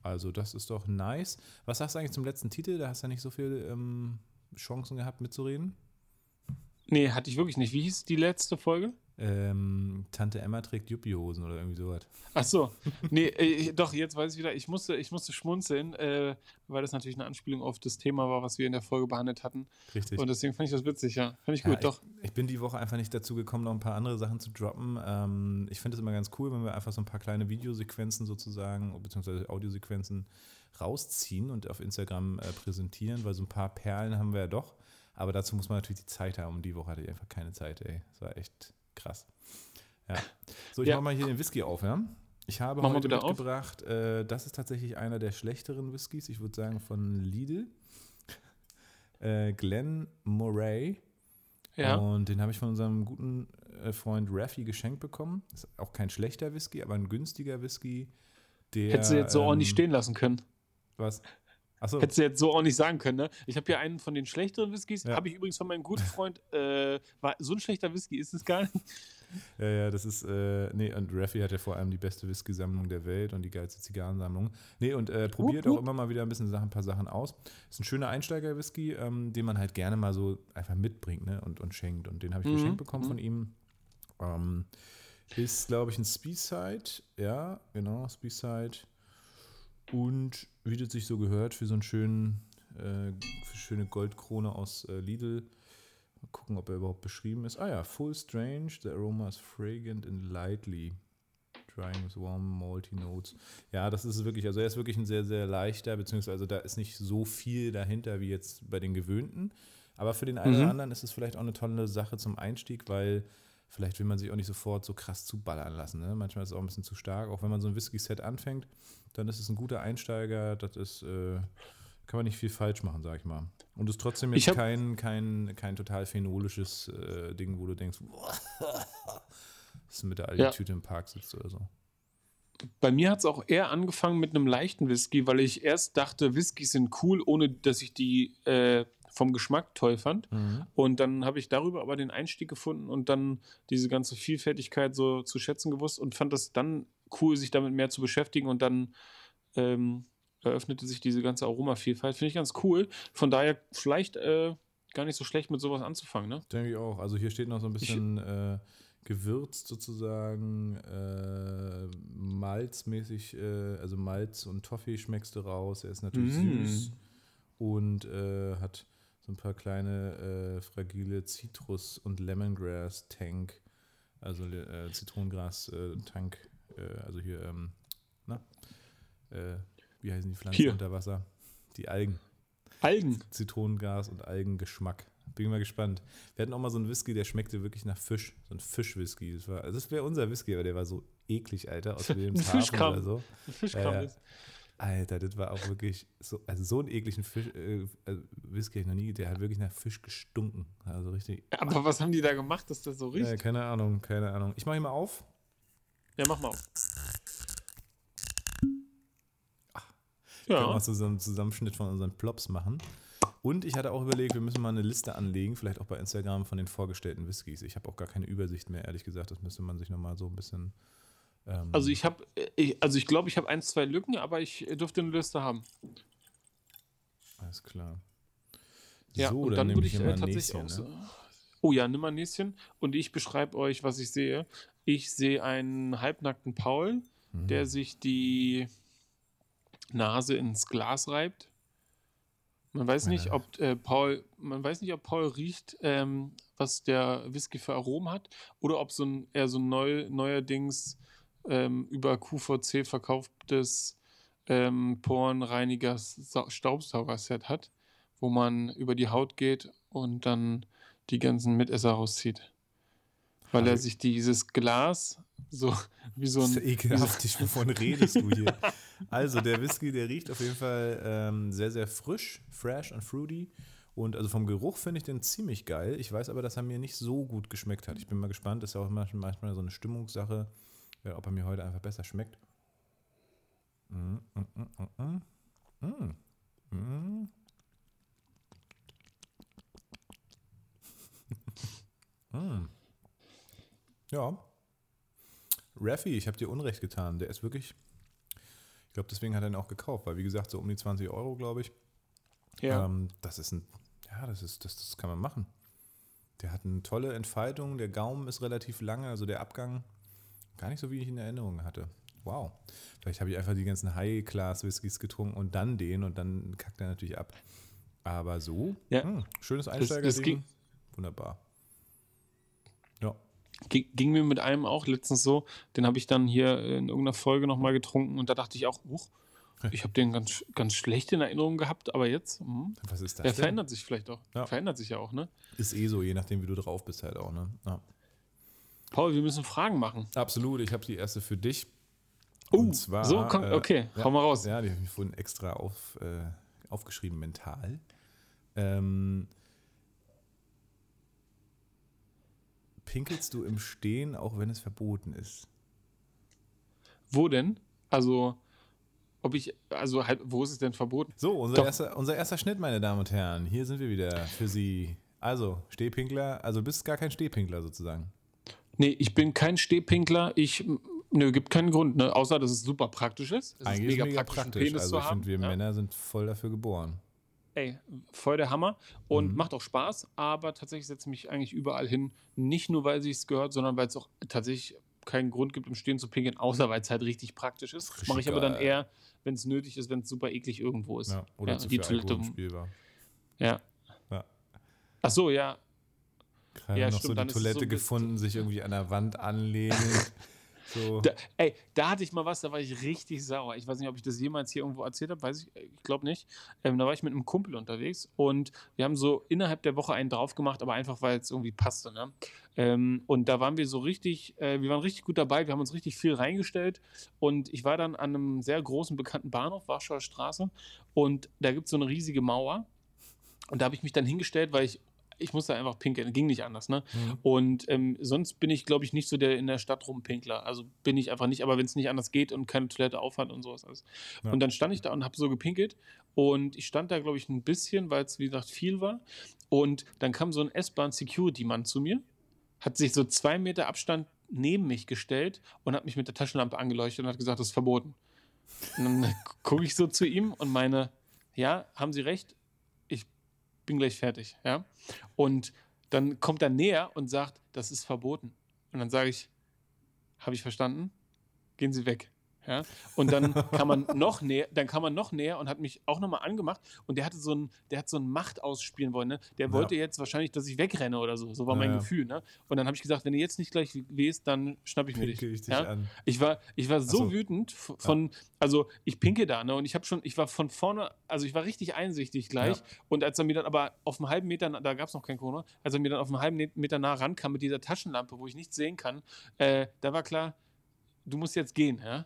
Also das ist doch nice. Was sagst du eigentlich zum letzten Titel? Da hast du ja nicht so viele ähm, Chancen gehabt mitzureden. Nee, hatte ich wirklich nicht. Wie hieß die letzte Folge? Ähm, Tante Emma trägt Juppie-Hosen oder irgendwie sowas. Ach so. Nee, äh, doch, jetzt weiß ich wieder. Ich musste, ich musste schmunzeln, äh, weil das natürlich eine Anspielung auf das Thema war, was wir in der Folge behandelt hatten. Richtig. Und deswegen fand ich das witzig, ja. Fand ich Ja, gut, doch. Ich, ich bin die Woche einfach nicht dazu gekommen, noch ein paar andere Sachen zu droppen. Ähm, ich finde es immer ganz cool, wenn wir einfach so ein paar kleine Videosequenzen sozusagen, beziehungsweise Audiosequenzen rausziehen und auf Instagram äh, präsentieren, weil so ein paar Perlen haben wir ja doch. Aber dazu muss man natürlich die Zeit haben. Und die Woche hatte ich einfach keine Zeit, ey. Das war echt krass. Ja. So, ich Ja. mache mal hier den Whisky auf, ja? Ich habe Mach heute mitgebracht, äh, das ist tatsächlich einer der schlechteren Whiskys, ich würde sagen von Lidl. Äh, Glenn Moray. Ja. Und den habe ich von unserem guten äh, Freund Raffi geschenkt bekommen. Ist auch kein schlechter Whisky, aber ein günstiger Whisky. Der, Hättest du jetzt so ähm, ordentlich stehen lassen können. Was? Achso. Hättest du jetzt so auch nicht sagen können, ne? Ich habe hier einen von den schlechteren Whiskys, Ja. habe ich übrigens von meinem guten Freund, äh, war, so ein schlechter Whisky ist es gar nicht. Ja, ja, das ist, äh, nee, und Raffi hat ja vor allem die beste Whisky-Sammlung der Welt und die geilste Zigarrensammlung. Nee, und äh, probiert Hup, auch hup. immer mal wieder ein bisschen Sachen, ein paar Sachen aus. Ist ein schöner Einsteiger-Whisky, ähm, den man halt gerne mal so einfach mitbringt, ne, und, und schenkt. Und den habe ich Mhm, geschenkt bekommen mhm. von ihm. Ähm, ist, glaube ich, ein Speyside. Ja, genau, Speyside. Und wie das sich so gehört, für so einen schönen, äh, für schöne Goldkrone aus äh, Lidl. Mal gucken, ob er überhaupt beschrieben ist. Ah ja, Full Strange, the aroma is fragrant and lightly. Drying with warm, malty notes. Ja, das ist wirklich, also er ist wirklich ein sehr, sehr leichter, beziehungsweise da ist nicht so viel dahinter wie jetzt bei den gewöhnten. Aber für den einen Mhm. oder anderen ist es vielleicht auch eine tolle Sache zum Einstieg, weil vielleicht will man sich auch nicht sofort so krass zuballern lassen. Ne? Manchmal ist es auch ein bisschen zu stark. Auch wenn man so ein Whisky-Set anfängt, dann ist es ein guter Einsteiger. Das ist, äh, kann man nicht viel falsch machen, sag ich mal. Und ist trotzdem jetzt kein, kein, kein total phenolisches äh, Ding, wo du denkst, *laughs* dass du mit der Altitüte im Park sitzt oder so. Bei mir hat es auch eher angefangen mit einem leichten Whisky, weil ich erst dachte, Whiskys sind cool, ohne dass ich die äh, vom Geschmack toll fand. Und dann habe ich darüber aber den Einstieg gefunden und dann diese ganze Vielfältigkeit so zu schätzen gewusst und fand das dann cool, sich damit mehr zu beschäftigen und dann ähm, eröffnete sich diese ganze Aromavielfalt. Finde ich ganz cool. Von daher vielleicht äh, gar nicht so schlecht mit sowas anzufangen. Ne? Denke ich auch. Also hier steht noch so ein bisschen äh, gewürzt sozusagen, äh, malzmäßig, äh, also Malz und Toffee schmeckst du raus. Er ist natürlich Mm. süß und äh, hat so ein paar kleine äh, fragile Zitrus- und Lemongrass-Tank, also äh, Zitronengras-Tank, äh, also hier, ähm, na, äh, wie heißen die Pflanzen Hier. unter Wasser? Die Algen. Algen. Zitronengas und Algengeschmack. Bin mal gespannt. Wir hatten auch mal so einen Whisky, der schmeckte wirklich nach Fisch. So ein Fischwhisky. Das, war- also das wäre unser Whisky, aber der war so eklig, Alter, aus *laughs* Wilhelmshaven Fischkram. oder so. Fischkram Ja, ja. ist. Alter, das war auch wirklich so, also so einen ekligen Fisch, äh, also Whisky habe ich noch nie, der hat wirklich nach Fisch gestunken. Also richtig. Aber was haben die da gemacht, dass das so riecht? Äh, keine Ahnung, keine Ahnung. Ich mache ihn mal auf. Ja, mach mal auf. Können wir Ja. mal zusammen einen Zusammenschnitt von unseren Plops machen. Und ich hatte auch überlegt, wir müssen mal eine Liste anlegen, vielleicht auch bei Instagram von den vorgestellten Whiskys. Ich habe auch gar keine Übersicht mehr, ehrlich gesagt. Das müsste man sich nochmal so ein bisschen. Ähm, Also ich habe, ich, also ich glaube, ich habe ein, zwei Lücken, aber ich dürfte eine Liste haben. Alles klar. Ja, so, und dann, dann würde ich ich äh, tatsächlich Näschen. auch Ne? so. Oh ja, nimm mal ein Näschen und ich beschreibe euch, was ich sehe. Ich sehe einen halbnackten Paul, Mhm. der sich die Nase ins Glas reibt. Man weiß nicht, Ja. ob äh, Paul, man weiß nicht, ob Paul riecht, ähm, was der Whisky für Aromen hat, oder ob so ein eher so ein neu, neuerdings ähm, über QVC verkauftes ähm, Porenreiniger-Staubsauger-Set hat, wo man über die Haut geht und dann die ganzen Mitesser rauszieht. Weil er Also- sich dieses Glas so *laughs* wie so Das ist ein. *laughs* ja ekelhaft, ich- wovon redest du hier? *laughs* Also, der Whisky, der riecht auf jeden Fall ähm, sehr, sehr frisch, fresh und fruity. Und also vom Geruch finde ich den ziemlich geil. Ich weiß aber, dass er mir nicht so gut geschmeckt hat. Ich bin mal gespannt, ist ja auch manchmal so eine Stimmungssache, äh, ob er mir heute einfach besser schmeckt. Mm, mm, mm. Mm, mm. Mm. *laughs* Ja. Raffi, ich habe dir Unrecht getan. Der ist wirklich. Ich glaube, deswegen hat er ihn auch gekauft, weil wie gesagt, so um die 20 Euro, glaube ich. Ja. Ähm, das ist ein. Ja, das ist, das, das kann man machen. Der hat eine tolle Entfaltung, der Gaumen ist relativ lange, also der Abgang gar nicht so, wie ich ihn in Erinnerung hatte. Wow. Vielleicht habe ich einfach die ganzen High-Class-Whiskys getrunken und dann den und dann kackt er natürlich ab. Aber so, Ja. hm, schönes ging- Wunderbar. Ja. Ging, mir mit einem auch letztens so, den habe ich dann hier in irgendeiner Folge nochmal getrunken und da dachte ich auch, huch, ich habe den ganz, ganz schlecht in Erinnerung gehabt, aber jetzt, hm, Was ist das? der denn? verändert sich vielleicht auch. Ja. Verändert sich ja auch, ne? Ist eh so, je nachdem, wie du drauf bist, halt auch, ne? Ja. Paul, wir müssen Fragen machen. Absolut, ich habe die erste für dich. Oh, Und zwar, so, komm, äh, okay, ja, hau mal raus. Ja, die habe ich vorhin extra auf, äh, aufgeschrieben, mental. Ähm, pinkelst du im Stehen, auch wenn es verboten ist? Wo denn? Also, ob ich, also halt, wo ist es denn verboten? So, unser erster, unser erster Schnitt, meine Damen und Herren. Hier sind wir wieder für Sie. Also, Stehpinkler, also du bist gar kein Stehpinkler sozusagen. Nee, ich bin kein Stehpinkler. Ich, nö, gibt keinen Grund, ne? außer dass es super praktisch ist. Es Eigentlich ist mega, ist mega praktisch, praktisch. Penis Also zu ich haben. finde, wir ja. Männer sind voll dafür geboren. Ey, voll der Hammer und Mhm. macht auch Spaß, aber tatsächlich setze ich mich eigentlich überall hin. Nicht nur, weil es gehört, sondern weil es auch tatsächlich keinen Grund gibt, im Stehen zu pinkeln, außer weil es halt richtig praktisch ist. Richtig Mache ich aber dann eher, wenn es nötig ist, wenn es super eklig irgendwo ist. Ja, oder Ja, zu die Toilette- im Spiel war. Ja. Ja. Ach so, ja. Gerade Ja, noch stimmt, so die so Toilette bisschen- gefunden, sich irgendwie an der Wand anlehnen. *laughs* so. Da, ey, da hatte ich mal was, da war ich richtig sauer. Ich weiß nicht, ob ich das jemals hier irgendwo erzählt habe, weiß ich, ich glaube nicht. Ähm, da war ich mit einem Kumpel unterwegs und wir haben so innerhalb der Woche einen drauf gemacht, aber einfach, weil es irgendwie passte. Ne? Ähm, und da waren wir so richtig, äh, wir waren richtig gut dabei, wir haben uns richtig viel reingestellt und ich war dann an einem sehr großen bekannten Bahnhof, Warschauer Straße, und da gibt es so eine riesige Mauer und da habe ich mich dann hingestellt, weil ich ich musste einfach pinkeln, ging nicht anders, ne? Mhm. Und ähm, sonst bin ich, glaube ich, nicht so der in der Stadt rumpinkler. Also bin ich einfach nicht, aber wenn es nicht anders geht und keine Toilette aufhat und sowas alles. Ja. Und dann stand ich da und habe so gepinkelt und ich stand da, glaube ich, ein bisschen, weil es, wie gesagt, viel war. Und dann kam so ein S-Bahn-Security-Mann zu mir, hat sich so zwei Meter Abstand neben mich gestellt und hat mich mit der Taschenlampe angeleuchtet und hat gesagt, das ist verboten. Und dann *laughs* gucke ich so zu ihm und meine, ja, haben Sie recht, bin gleich fertig, ja. Und dann kommt er näher und sagt, das ist verboten. Und dann sage ich, habe ich verstanden? Gehen Sie weg. Ja? Und dann kann man noch näher, dann kam man noch näher und hat mich auch nochmal angemacht und der hatte so ein, der hat so ein Macht ausspielen wollen. Ne? Der Ja. wollte jetzt wahrscheinlich, dass ich wegrenne oder so. So war mein ja. Gefühl. Ne? Und dann habe ich gesagt, wenn du jetzt nicht gleich wehst, dann schnapp ich mir dich. Ich dich. Ich war, ich war so, so. wütend von, also ich pinke da, ne? Und ich habe schon, ich war von vorne, also ich war richtig einsichtig gleich. Und als er mir dann aber auf einem halben Meter, da gab es noch kein Corona, als er mir dann auf einem halben Meter nah rankam mit dieser Taschenlampe, wo ich nichts sehen kann, äh, da war klar, du musst jetzt gehen, ja.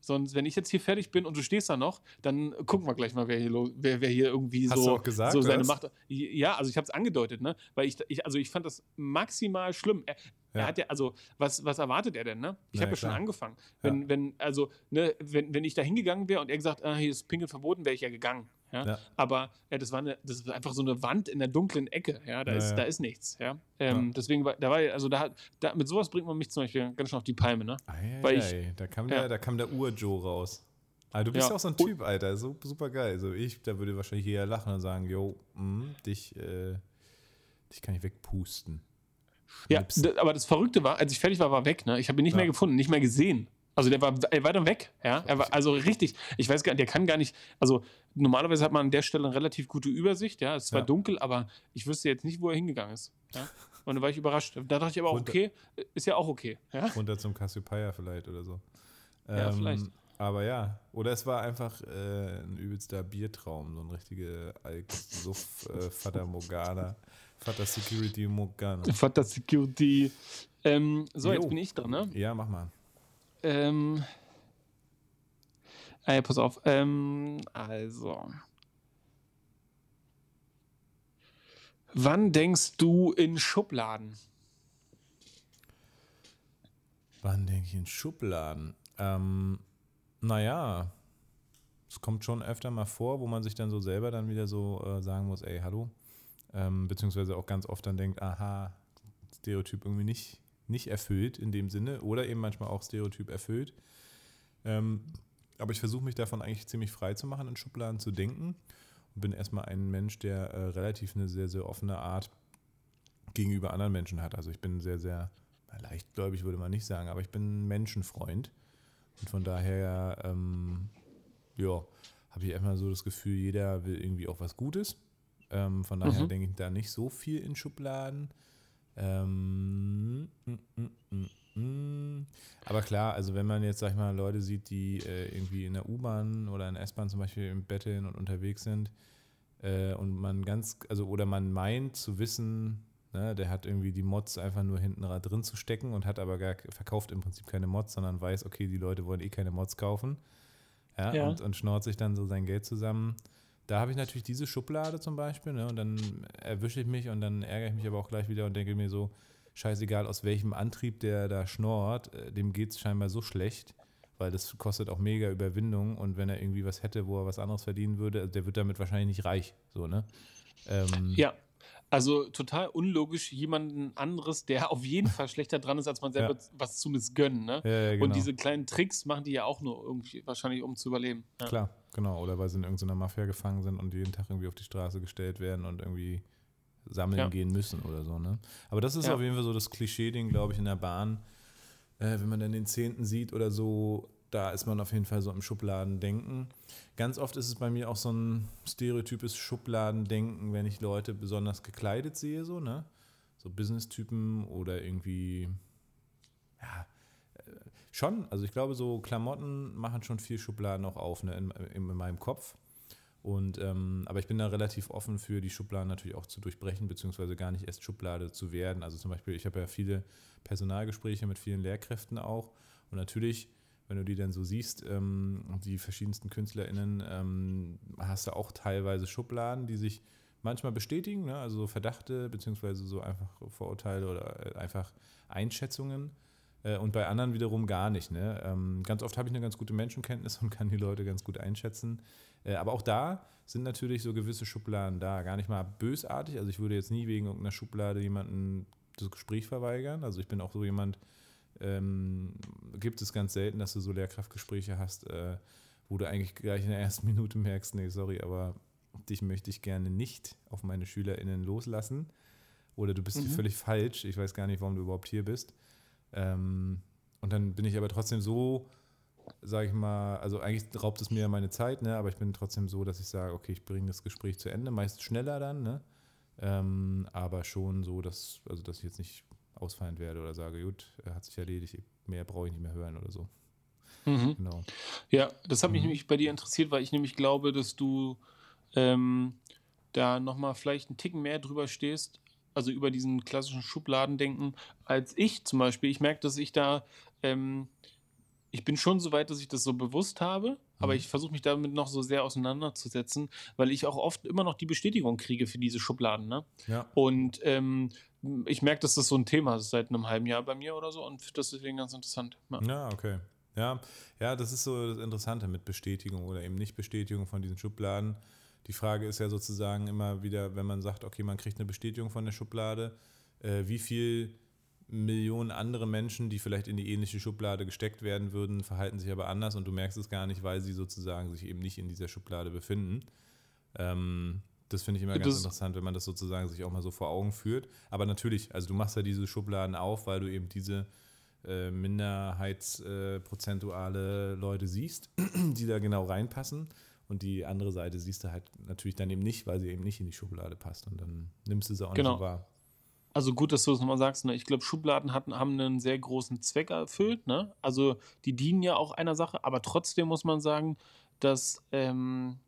Sonst, wenn ich jetzt hier fertig bin und du stehst da noch, dann gucken wir gleich mal, wer hier, wer, wer hier irgendwie Hast so, du auch gesagt, so seine was? Macht. Ja, also ich habe es angedeutet, ne? Weil ich, ich, also ich fand das maximal schlimm. Er, er Ja. hat ja, also, was, was erwartet er denn, ne? Ich habe ja, ja schon angefangen. Wenn, wenn, also, ne, wenn, wenn ich da hingegangen wäre und er gesagt, ah, hier ist Pinkeln verboten, wäre ich ja gegangen. Ja? Ja. Aber ja, das war eine, das ist einfach so eine Wand in der dunklen Ecke. Ja, da, Ja, ist, ja. da ist nichts. Ja? Ähm, Ja. Deswegen war, da war, also da, hat- da, mit sowas bringt man mich zum Beispiel ganz schön auf die Palme, ne? Ei, Weil ich- da kam ja. der, da kam der Ur-Joe raus. Aber du bist Ja. auch so ein Typ, Alter, so super geil. Also ich, da würde wahrscheinlich jeder lachen und sagen, yo, mm, dich, äh, dich kann ich wegpusten. Ja, Schnipsen. d- aber das Verrückte war, als ich fertig war, war weg. Ne? Ich habe ihn nicht Ja. mehr gefunden, nicht mehr gesehen. Also der war, er war dann weg. Ja? Er war also richtig. Ich weiß gar nicht, der kann gar nicht. Also normalerweise hat man an der Stelle eine relativ gute Übersicht. Ja, es war Ja. dunkel, aber ich wüsste jetzt nicht, wo er hingegangen ist. Ja? Und da war ich überrascht. Da dachte ich aber auch, Und- okay, ist ja auch okay. Ja? Runter zum Cassiopeia vielleicht oder so. Ja, vielleicht. Aber ja, oder es war einfach äh, ein übelster Biertraum, so ein richtige Alk-Suff, äh, Fata Morgana, Fata Security Morgana. Vater Security. Ähm, so, Jo. jetzt bin ich dran, ne? Ja, mach mal. Ähm. Ja, pass auf. Ähm, also. Wann denkst du in Schubladen? Wann denke ich in Schubladen? Ähm, naja, es kommt schon öfter mal vor, wo man sich dann so selber dann wieder so äh, sagen muss, ey, hallo. Ähm, beziehungsweise auch ganz oft dann denkt, aha, Stereotyp irgendwie nicht, nicht erfüllt in dem Sinne oder eben manchmal auch Stereotyp erfüllt. Ähm, aber ich versuche mich davon eigentlich ziemlich frei zu machen, in Schubladen zu denken und bin erstmal ein Mensch, der äh, relativ eine sehr, sehr offene Art gegenüber anderen Menschen hat. Also ich bin sehr, sehr leichtgläubig, würde man nicht sagen, aber ich bin ein Menschenfreund. Und von daher, ähm, ja, habe ich erstmal so das Gefühl, jeder will irgendwie auch was Gutes. Ähm, von daher Mhm. denke ich da nicht so viel in Schubladen. Ähm, mm, mm, mm, mm. Aber klar, also wenn man jetzt, sag ich mal, Leute sieht, die äh, irgendwie in der U-Bahn oder in der S-Bahn zum Beispiel im Betteln und unterwegs sind äh, und man ganz, also oder man meint zu wissen, ne, der hat irgendwie die Mods einfach nur hinten drin zu stecken und hat aber gar verkauft im Prinzip keine Mods, sondern weiß, okay, die Leute wollen eh keine Mods kaufen. Ja, Ja. Und, und schnort sich dann so sein Geld zusammen. Da habe ich natürlich diese Schublade zum Beispiel, ne, und dann erwische ich mich und dann ärgere ich mich aber auch gleich wieder und denke mir so, scheißegal aus welchem Antrieb der da schnort, äh, dem geht es scheinbar so schlecht weil das kostet auch mega Überwindung und wenn er irgendwie was hätte, wo er was anderes verdienen würde, der wird damit wahrscheinlich nicht reich, so, ne? Ähm, ja, also total unlogisch, jemanden anderes, der auf jeden Fall schlechter dran ist, als man selber ja. was zu missgönnen. Ne? Ja, ja, genau. Und diese kleinen Tricks machen die ja auch nur irgendwie wahrscheinlich, um zu überleben. Klar, genau. Oder weil sie in irgendeiner Mafia gefangen sind und jeden Tag irgendwie auf die Straße gestellt werden und irgendwie sammeln gehen müssen oder so. Ne? Aber das ist auf jeden Fall so das Klischee-Ding, glaube ich, in der Bahn. Äh, wenn man dann den Zehnten sieht oder so, da ist man auf jeden Fall so im Schubladendenken. Ganz oft ist es bei mir auch so ein stereotypes Schubladendenken, wenn ich Leute besonders gekleidet sehe, so, ne? So Business-Typen oder irgendwie, ja, äh, schon. Also ich glaube, so Klamotten machen schon viel Schubladen auch auf, ne, in, in, in meinem Kopf. Und, ähm, aber ich bin da relativ offen für die Schubladen natürlich auch zu durchbrechen, beziehungsweise gar nicht erst Schublade zu werden. Also zum Beispiel, ich habe ja viele Personalgespräche mit vielen Lehrkräften auch. Und natürlich wenn du die dann so siehst, ähm, die verschiedensten KünstlerInnen, ähm, hast du auch teilweise Schubladen, die sich manchmal bestätigen, ne? also so Verdachte beziehungsweise so einfach Vorurteile oder äh, einfach Einschätzungen. Äh, und bei anderen wiederum gar nicht. Ne? Ähm, ganz oft habe ich eine ganz gute Menschenkenntnis und kann die Leute ganz gut einschätzen. Äh, aber auch da sind natürlich so gewisse Schubladen da. Gar nicht mal bösartig. Also ich würde jetzt nie wegen irgendeiner Schublade jemanden das Gespräch verweigern. Also ich bin auch so jemand, ähm, gibt es ganz selten, dass du so Lehrkraftgespräche hast, äh, wo du eigentlich gleich in der ersten Minute merkst, nee, sorry, aber dich möchte ich gerne nicht auf meine SchülerInnen loslassen. Oder du bist mhm. völlig falsch, ich weiß gar nicht, warum du überhaupt hier bist. Ähm, und dann bin ich aber trotzdem so, sage ich mal, also eigentlich raubt es mir ja meine Zeit, ne? aber ich bin trotzdem so, dass ich sage, okay, ich bringe das Gespräch zu Ende, meist schneller dann, ne? Ähm, aber schon so, dass, also dass ich jetzt nicht ausfallend werde oder sage, gut, hat sich erledigt, mehr brauche ich nicht mehr hören oder so. Mhm. Genau. Ja, das hat mich mhm. nämlich bei dir interessiert, weil ich nämlich glaube, dass du ähm, da nochmal vielleicht einen Ticken mehr drüber stehst, also über diesen klassischen Schubladendenken, als ich zum Beispiel. Ich merke, dass ich da, ähm, ich bin schon so weit, dass ich das so bewusst habe, aber mhm. ich versuche mich damit noch so sehr auseinanderzusetzen, weil ich auch oft immer noch die Bestätigung kriege für diese Schubladen. Ne? Ja. Und ähm, ich merke, dass das so ein Thema ist seit einem halben Jahr bei mir oder so und das deswegen ganz interessant. Ja. ja, okay. Ja, ja, das ist so das Interessante mit Bestätigung oder eben Nicht-Bestätigung von diesen Schubladen. Die Frage ist ja sozusagen immer wieder, wenn man sagt, okay, man kriegt eine Bestätigung von der Schublade, äh, wie viel Millionen andere Menschen, die vielleicht in die ähnliche Schublade gesteckt werden würden, verhalten sich aber anders und du merkst es gar nicht, weil sie sozusagen sich eben nicht in dieser Schublade befinden. Ähm, das finde ich immer das ganz interessant, wenn man das sozusagen sich auch mal so vor Augen führt. Aber natürlich, also du machst ja diese Schubladen auf, weil du eben diese äh, minderheitsprozentuale äh, Leute siehst, *clears throat* die da genau reinpassen. Und die andere Seite siehst du halt natürlich dann eben nicht, weil sie eben nicht in die Schublade passt. Und dann nimmst du sie auch genau. nicht wahr. Also gut, dass du das nochmal sagst. Ne? Ich glaube, Schubladen hatten, haben einen sehr großen Zweck erfüllt. Ne? Also die dienen ja auch einer Sache, aber trotzdem muss man sagen, dass ähm,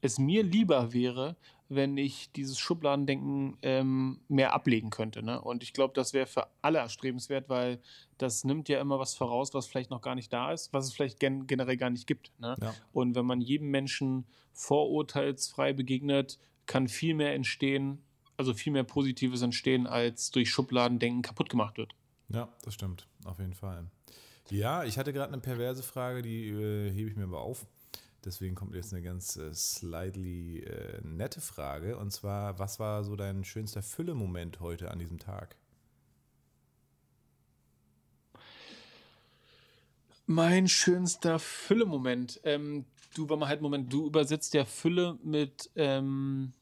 es mir lieber wäre, wenn ich dieses Schubladendenken ähm, mehr ablegen könnte. Ne? Und ich glaube, das wäre für alle erstrebenswert, weil das nimmt ja immer was voraus, was vielleicht noch gar nicht da ist, was es vielleicht gen generell gar nicht gibt. Ne? Ja. Und wenn man jedem Menschen vorurteilsfrei begegnet, kann viel mehr entstehen, also viel mehr Positives entstehen, als durch Schubladendenken kaputt gemacht wird. Ja, das stimmt, auf jeden Fall. Ja, ich hatte gerade eine perverse Frage, die äh, hebe ich mir aber auf. Deswegen kommt jetzt eine ganz äh, slightly äh, nette Frage. Und zwar, was war so dein schönster Fülle-Moment heute an diesem Tag? Mein schönster Fülle-Moment. Ähm, du war mal halt Moment, du übersetzt ja Fülle mit, ähm,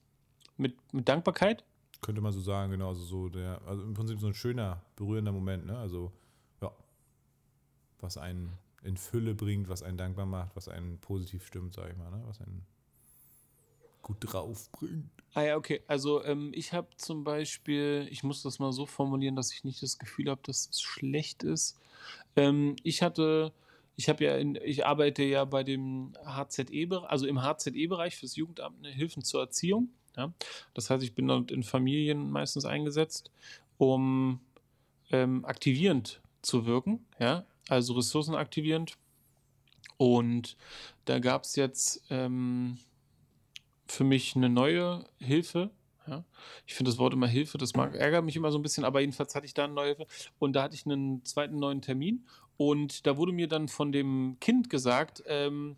mit, mit Dankbarkeit. Könnte man so sagen, genau. Also, so der, also im Prinzip so ein schöner, berührender Moment, ne? Also, ja. Was einen in Fülle bringt, was einen dankbar macht, was einen positiv stimmt, sag ich mal, ne? was einen gut drauf bringt. Ah ja, okay. Also ähm, ich habe zum Beispiel, ich muss das mal so formulieren, dass ich nicht das Gefühl habe, dass es schlecht ist. Ähm, ich hatte, ich habe ja, in, ich arbeite ja bei dem HZE, also im HZE-Bereich fürs Jugendamt, eine Hilfen zur Erziehung. Ja? Das heißt, ich bin dort in Familien meistens eingesetzt, um ähm, aktivierend zu wirken, ja, also ressourcenaktivierend. Und da gab es jetzt ähm, für mich eine neue Hilfe, Ja? Ich finde das Wort immer Hilfe, das mag, ärgert mich immer so ein bisschen, aber jedenfalls hatte ich da eine neue Hilfe. Und da hatte ich einen zweiten neuen Termin. Und da wurde mir dann von dem Kind gesagt, ähm,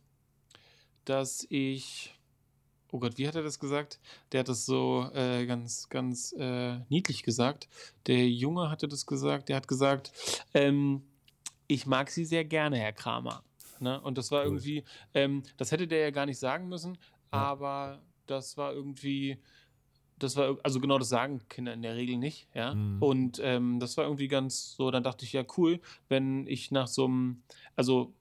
dass ich. Oh Gott, wie hat er das gesagt? Der hat das so äh, ganz, ganz äh, niedlich gesagt. Der Junge hatte das gesagt. Der hat gesagt, ähm, ich mag Sie sehr gerne, Herr Kramer. Ne? Und das war irgendwie, ähm, das hätte der ja gar nicht sagen müssen, aber das war irgendwie, das war, also genau das sagen Kinder in der Regel nicht, ja. Mhm. Und ähm, das war irgendwie ganz so, dann dachte ich, ja, cool, wenn ich nach so einem, also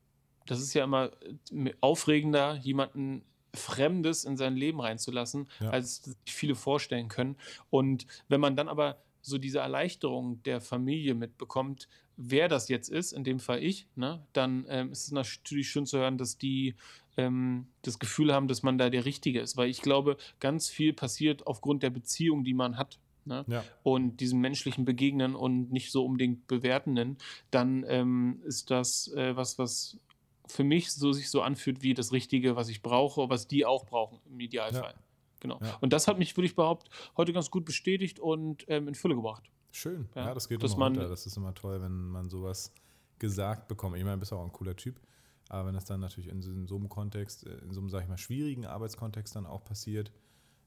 das ist ja immer äh, aufregender, jemanden Fremdes in sein Leben reinzulassen, Ja. als sich viele vorstellen können. Und wenn man dann aber so diese Erleichterung der Familie mitbekommt, wer das jetzt ist, in dem Fall ich, ne, dann ähm, ist es natürlich schön zu hören, dass die ähm, das Gefühl haben, dass man da der Richtige ist. Weil ich glaube, ganz viel passiert aufgrund der Beziehung, die man hat. Ne? Ja. und diesem menschlichen Begegnen und nicht so unbedingt bewertenden, dann ähm, ist das äh, was, was für mich so sich so anfühlt wie das Richtige, was ich brauche, was die auch brauchen im Idealfall. Genau. Ja. Und das hat mich, würde ich behaupten, heute ganz gut bestätigt und ähm, in Fülle gebracht. Schön. Ja, Ja, das geht dass immer man- runter. Das ist immer toll, wenn man sowas gesagt bekommt. Ich meine, du bist auch ein cooler Typ. Aber wenn das dann natürlich in so, in so einem Kontext, äh, in so einem, sag ich mal, schwierigen Arbeitskontext dann auch passiert,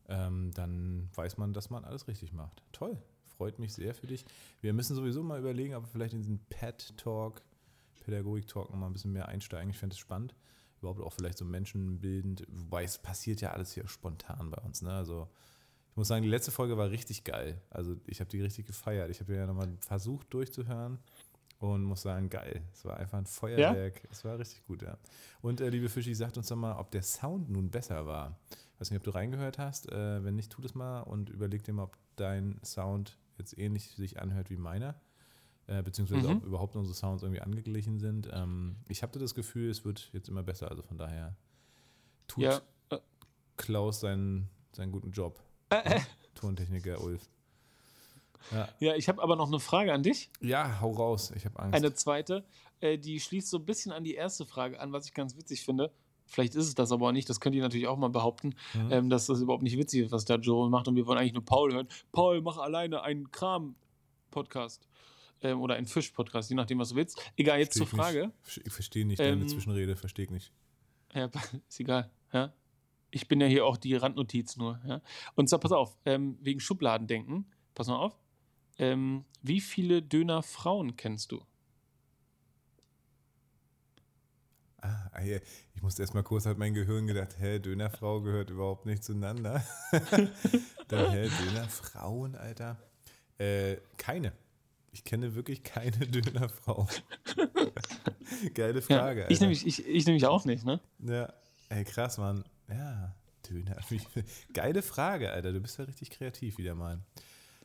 ähm, dann weiß man, dass man alles richtig macht. Toll. Freut mich sehr für dich. Wir müssen sowieso mal überlegen, ob wir vielleicht in diesen Pet-Talk, Pädagogik-Talk nochmal ein bisschen mehr einsteigen. Ich fände es spannend. Überhaupt auch vielleicht so menschenbildend. Wobei es passiert ja alles hier spontan bei uns. Ne? Also ich muss sagen, die letzte Folge war richtig geil. Also ich habe die richtig gefeiert. Ich habe ja nochmal versucht durchzuhören und muss sagen, geil. Es war einfach ein Feuerwerk. Es war richtig gut, ja. Und äh, liebe Fischi, sagt uns doch mal, ob der Sound nun besser war. Ich weiß nicht, ob du reingehört hast. Äh, wenn nicht, tu das mal und überleg dir mal, ob dein Sound jetzt ähnlich sich anhört wie meiner. Äh, beziehungsweise Mhm. ob überhaupt unsere Sounds irgendwie angeglichen sind. Ähm, ich habe das Gefühl, es wird jetzt immer besser. Also von daher tut Ja, äh, Klaus seinen, seinen guten Job. Tontechniker Ulf. Ja, ja ich habe aber noch eine Frage an dich. ja hau raus. Ich habe Angst. Eine zweite, äh, die schließt so ein bisschen an die erste Frage an, was ich ganz witzig finde. Vielleicht ist es das aber auch nicht, das könnt ihr natürlich auch mal behaupten, Mhm. ähm, dass das überhaupt nicht witzig ist, was da Joe macht und wir wollen eigentlich nur Paul hören. Paul, mach alleine einen Kram-Podcast ähm, oder einen Fisch-Podcast, je nachdem, was du willst. Egal, jetzt zur Versteh Frage. nicht. Ich verstehe nicht deine Ähm, Zwischenrede, verstehe ich nicht. Ja, *laughs* ist egal. Ja? Ich bin ja hier auch die Randnotiz nur. Ja? Und zwar, pass auf, ähm, wegen Schubladendenken, pass mal auf. Ähm, wie viele Döner-Frauen kennst du? Ah, ich musste erst mal kurz, hat mein Gehirn gedacht, hä, Dönerfrau gehört überhaupt nicht zueinander. *laughs* Dann, hä, Dönerfrauen, Alter. Äh, keine. Ich kenne wirklich keine *laughs* Dönerfrau. *laughs* Geile Frage, ja, Alter. ich, nämlich, ich, ich nämlich auch nicht, ne? Ja, ey, krass, Mann. Ja, Döner. *laughs* Geile Frage, Alter. Du bist ja richtig kreativ wieder mal.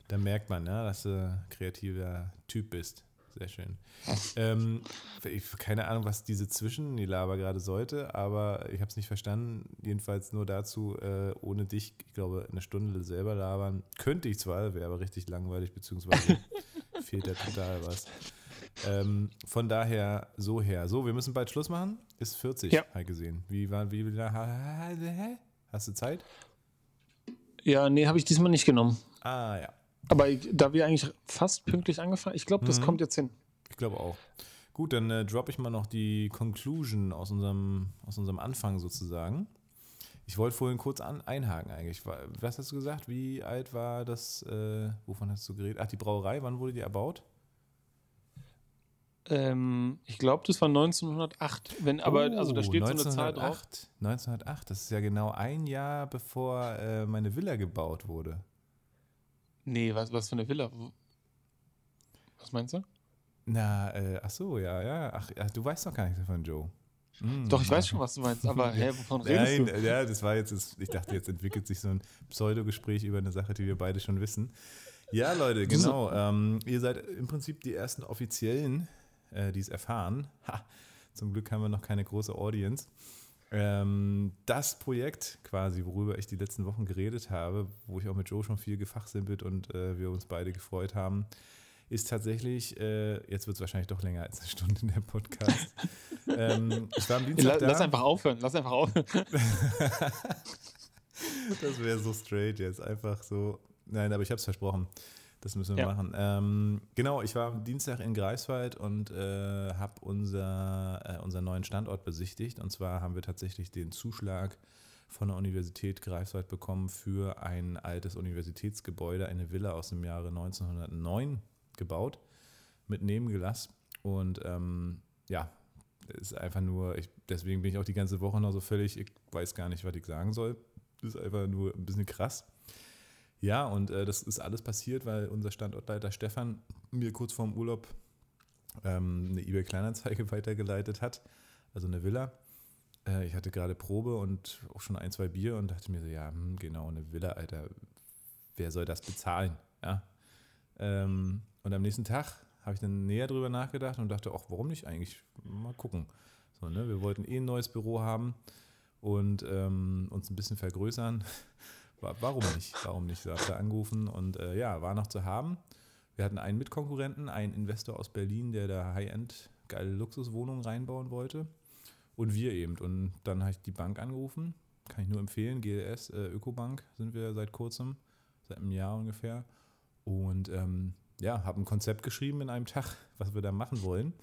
Da merkt man, ja, dass du ein kreativer Typ bist. Sehr schön. ähm, ich, keine Ahnung, was diese Zwischen, die Laber gerade sollte, aber ich habe es nicht verstanden. Jedenfalls nur dazu, äh, ohne dich, ich glaube, eine Stunde selber labern könnte ich zwar, wäre aber richtig langweilig, beziehungsweise fehlt da total was. Ähm, von daher so her. So, wir müssen bald Schluss machen. Ist 40, Ja. halt gesehen. Wie war, wie, wie? Hast du Zeit? Ja, nee, habe ich diesmal nicht genommen. Ah, ja. Aber ich, da wir eigentlich fast pünktlich angefangen, ich glaube, das Mhm. kommt jetzt hin. Ich glaube auch. Gut, dann äh, droppe ich mal noch die Conclusion aus unserem, aus unserem Anfang sozusagen. Ich wollte vorhin kurz an, einhaken eigentlich. Wa- Was hast du gesagt? Wie alt war das? Äh, wovon hast du geredet? Ach, die Brauerei, wann wurde die erbaut? Ähm, ich glaube, das war 1908. Wenn, aber, also da Oh, steht so eine Zahl drauf. 1908. 1908, das ist ja genau ein Jahr bevor äh, meine Villa gebaut wurde. Nee, was, was für eine Villa? Was meinst du? Na, äh, ach so, ja, ja. Ach, ach, du weißt doch gar nichts davon, Joe. Hm. Doch, ich weiß schon, was du meinst, aber hä, wovon redest Nein, du? äh, ja, das war jetzt, ich dachte, jetzt entwickelt sich so ein Pseudogespräch über eine Sache, die wir beide schon wissen. Ja, Leute, genau. Ähm, ihr seid im Prinzip die ersten Offiziellen, äh, die es erfahren. Ha, zum Glück haben wir noch keine große Audience. Ähm, das Projekt quasi, worüber ich die letzten Wochen geredet habe, wo ich auch mit Joe schon viel gefachsimpelt und äh, wir uns beide gefreut haben, ist tatsächlich, äh, jetzt wird es wahrscheinlich doch länger als eine Stunde in der Podcast. *laughs* ähm, ich war am Dienstag La, da. lass einfach aufhören, lass einfach aufhören. *laughs* Das wäre so straight jetzt. Einfach so Nein, aber ich habe es versprochen. Das müssen wir ja. machen. Ähm, genau, ich war am Dienstag in Greifswald und äh, habe unser, äh, unseren neuen Standort besichtigt. Und zwar haben wir tatsächlich den Zuschlag von der Universität Greifswald bekommen für ein altes Universitätsgebäude, eine Villa aus dem Jahre 1909 gebaut mit Nebengelass. Und ähm, ja, ist einfach nur, ich, deswegen bin ich auch die ganze Woche noch so völlig, ich weiß gar nicht, was ich sagen soll. Ist einfach nur ein bisschen krass. Ja, und äh, das ist alles passiert, weil unser Standortleiter Stefan mir kurz vorm Urlaub ähm, eine eBay-Kleinanzeige *laughs* weitergeleitet hat, also eine Villa. Äh, ich hatte gerade Probe und auch schon ein, zwei Bier und dachte mir so, ja, hm, genau, eine Villa, Alter, wer soll das bezahlen? Ja. Ähm, und am nächsten Tag habe ich dann näher drüber nachgedacht und dachte, ach, warum nicht eigentlich? Mal gucken. So, ne? Wir wollten eh ein neues Büro haben und ähm, uns ein bisschen vergrößern. *laughs* Warum nicht? Warum nicht? So hat er angerufen und äh, ja, war noch zu haben. Wir hatten einen Mitkonkurrenten, einen Investor aus Berlin, der da High-End geile Luxuswohnungen reinbauen wollte. Und wir eben. Und dann habe ich die Bank angerufen. Kann ich nur empfehlen. GLS, äh, Ökobank sind wir seit kurzem, seit einem Jahr ungefähr. Und ähm, ja, habe ein Konzept geschrieben in einem Tag, *laughs* was wir da machen wollen.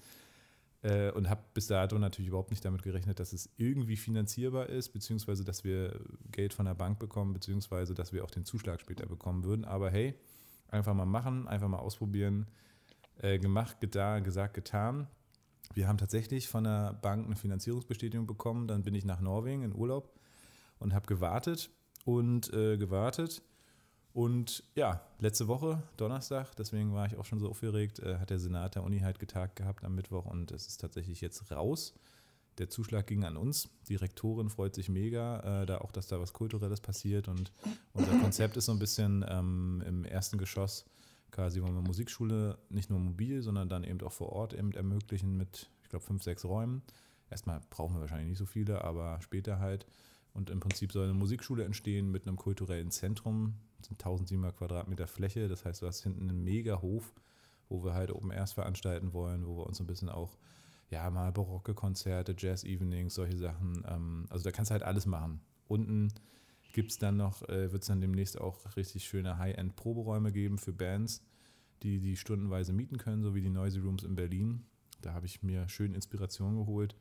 Äh, und habe bis dato natürlich überhaupt nicht damit gerechnet, dass es irgendwie finanzierbar ist, beziehungsweise dass wir Geld von der Bank bekommen, beziehungsweise dass wir auch den Zuschlag später bekommen würden. Aber hey, einfach mal machen, einfach mal ausprobieren. Äh, gemacht, getan, gesagt, getan. Wir haben tatsächlich von der Bank eine Finanzierungsbestätigung bekommen. Dann bin ich nach Norwegen in Urlaub und habe gewartet und äh, gewartet und ja, letzte Woche, Donnerstag, deswegen war ich auch schon so aufgeregt, äh, hat der Senat der Uni halt getagt gehabt am Mittwoch und es ist tatsächlich jetzt raus. Der Zuschlag ging an uns. Die Rektorin freut sich mega, äh, da auch, dass da was Kulturelles passiert. Und unser Konzept ist so ein bisschen ähm, im ersten Geschoss quasi wollen wir Musikschule nicht nur mobil, sondern dann eben auch vor Ort eben ermöglichen mit, ich glaube, fünf, sechs Räumen. Erstmal brauchen wir wahrscheinlich nicht so viele, aber später halt. Und im Prinzip soll eine Musikschule entstehen mit einem kulturellen Zentrum, sind 1700 Quadratmeter Fläche. Das heißt, du hast hinten einen mega Hof, wo wir halt Open Airs veranstalten wollen, wo wir uns ein bisschen auch, ja, mal barocke Konzerte, Jazz-Evenings, solche Sachen. Ähm, also da kannst du halt alles machen. Unten gibt es dann noch, äh, wird es dann demnächst auch richtig schöne High-End-Proberäume geben für Bands, die die stundenweise mieten können, so wie die Noisy Rooms in Berlin. Da habe ich mir schön Inspiration geholt.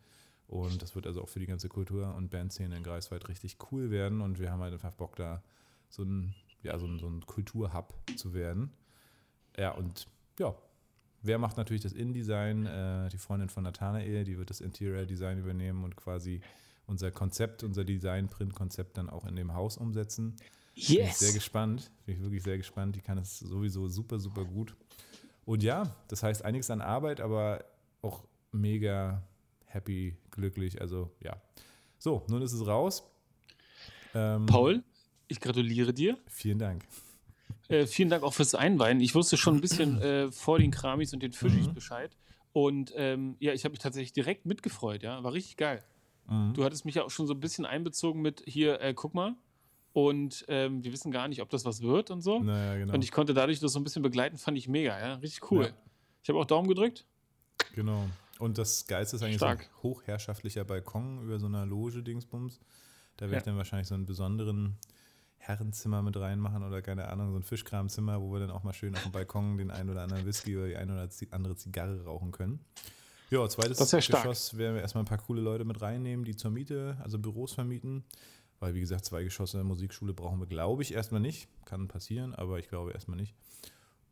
Und das wird also auch für die ganze Kultur- und Bandszene in Greifswald richtig cool werden. Und wir haben halt einfach Bock, da so ein ja, so ein, so ein Kulturhub zu werden. Ja, und ja, wer macht natürlich das InDesign? Äh, die Freundin von Nathanael, die wird das Interior Design übernehmen und quasi unser Konzept, unser Design-Print-Konzept dann auch in dem Haus umsetzen. Yes. Bin ich sehr gespannt. Bin ich wirklich sehr gespannt. Die kann es sowieso super, super gut. Und ja, das heißt einiges an Arbeit, aber auch mega happy, glücklich. Also ja. So, nun ist es raus. Ähm, Paul, ich gratuliere dir. Vielen Dank. Äh, vielen Dank auch fürs Einweihen. Ich wusste schon ein bisschen *clears throat* äh, vor den Kramis und den Fischis mhm. Bescheid. Und ähm, ja, ich habe mich tatsächlich direkt mitgefreut, ja. War richtig geil. Mhm. Du hattest mich ja auch schon so ein bisschen einbezogen mit hier, äh, guck mal. Und ähm, wir wissen gar nicht, ob das was wird und so. Naja, genau. Und ich konnte dadurch das so ein bisschen begleiten, fand ich mega, ja. Richtig cool. Ja. Ich habe auch Daumen gedrückt. Genau. Und das Geilste ist eigentlich Stark. so ein hochherrschaftlicher Balkon über so einer Loge-Dingsbums. Da werde ja. ich dann wahrscheinlich so einen besonderen Herrenzimmer mit reinmachen oder keine Ahnung, so ein Fischkramzimmer, wo wir dann auch mal schön auf dem Balkon den einen oder anderen Whisky oder die eine oder andere Zigarre rauchen können. Ja, zweites Geschoss werden wir erstmal ein paar coole Leute mit reinnehmen, die zur Miete, also Büros vermieten. Weil, wie gesagt, zwei Geschosse in der Musikschule brauchen wir, glaube ich, erstmal nicht. Kann passieren, aber ich glaube erstmal nicht.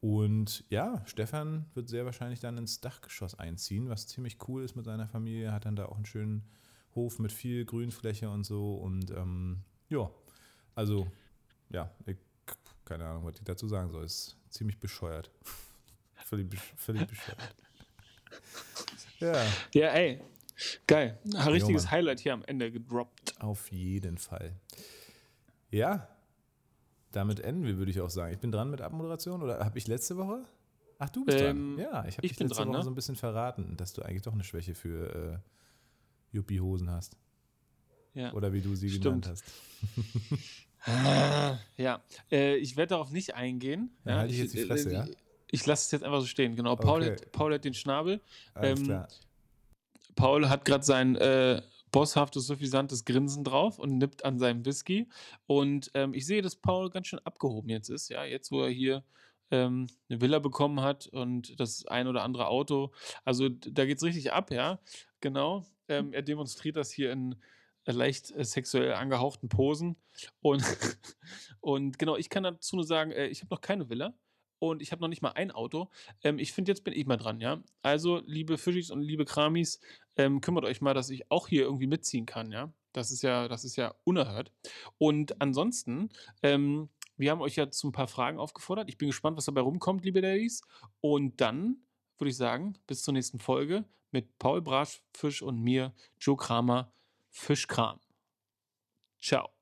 Und ja, Stefan wird sehr wahrscheinlich dann ins Dachgeschoss einziehen, was ziemlich cool ist mit seiner Familie. Hat dann da auch einen schönen Hof mit viel Grünfläche und so. Und ähm, ja, also ja, ich, keine Ahnung, was ich dazu sagen soll. Ist ziemlich bescheuert. *laughs* völlig, völlig bescheuert. *laughs* Ja. Ja, ey. Geil. Ein richtiges jo, Highlight hier am Ende gedroppt. Auf jeden Fall. Ja, damit enden wir, würde ich auch sagen. Ich bin dran mit Abmoderation oder habe ich letzte Woche? Ach, du bist ähm, dran. Ja, ich habe dich letzte dran, Woche ne? so ein bisschen verraten, dass du eigentlich doch eine Schwäche für äh, Yuppie-Hosen hast. Ja. Oder wie du sie Stimmt. genannt hast. *laughs* ja, äh, ich werde darauf nicht eingehen. Ja, halte ich jetzt die Fresse, äh, ja? Ich lasse es jetzt einfach so stehen, genau. Paul, okay. hat, Paul hat den Schnabel. Ähm, Paul hat gerade sein äh, bosshaftes, suffisantes Grinsen drauf und nippt an seinem Whisky. Und, ähm, ich sehe, dass Paul ganz schön abgehoben jetzt ist, ja, jetzt, wo er hier, ähm, 'ne Villa bekommen hat und das ein oder andere Auto. Also, da geht's richtig ab, ja, genau. Ähm, er demonstriert das hier in, äh, leicht, äh, sexuell angehauchten Posen. Und *laughs* und genau, ich kann dazu nur sagen, äh, ich habe noch keine Villa und ich habe noch nicht mal ein Auto. Ähm, ich finde, jetzt bin ich mal dran, ja? Also, liebe Fischis und liebe Kramis, ähm, kümmert euch mal, dass ich auch hier irgendwie mitziehen kann, ja? Das ist ja das ist ja unerhört. Und ansonsten, ähm, wir haben euch ja zu 'n paar Fragen aufgefordert. Ich bin gespannt, was dabei rumkommt, liebe Daddies. Und dann würde ich sagen, bis zur nächsten Folge mit Paul Brasch, Fisch und mir, Joe Kramer, Fischkram. Tschau.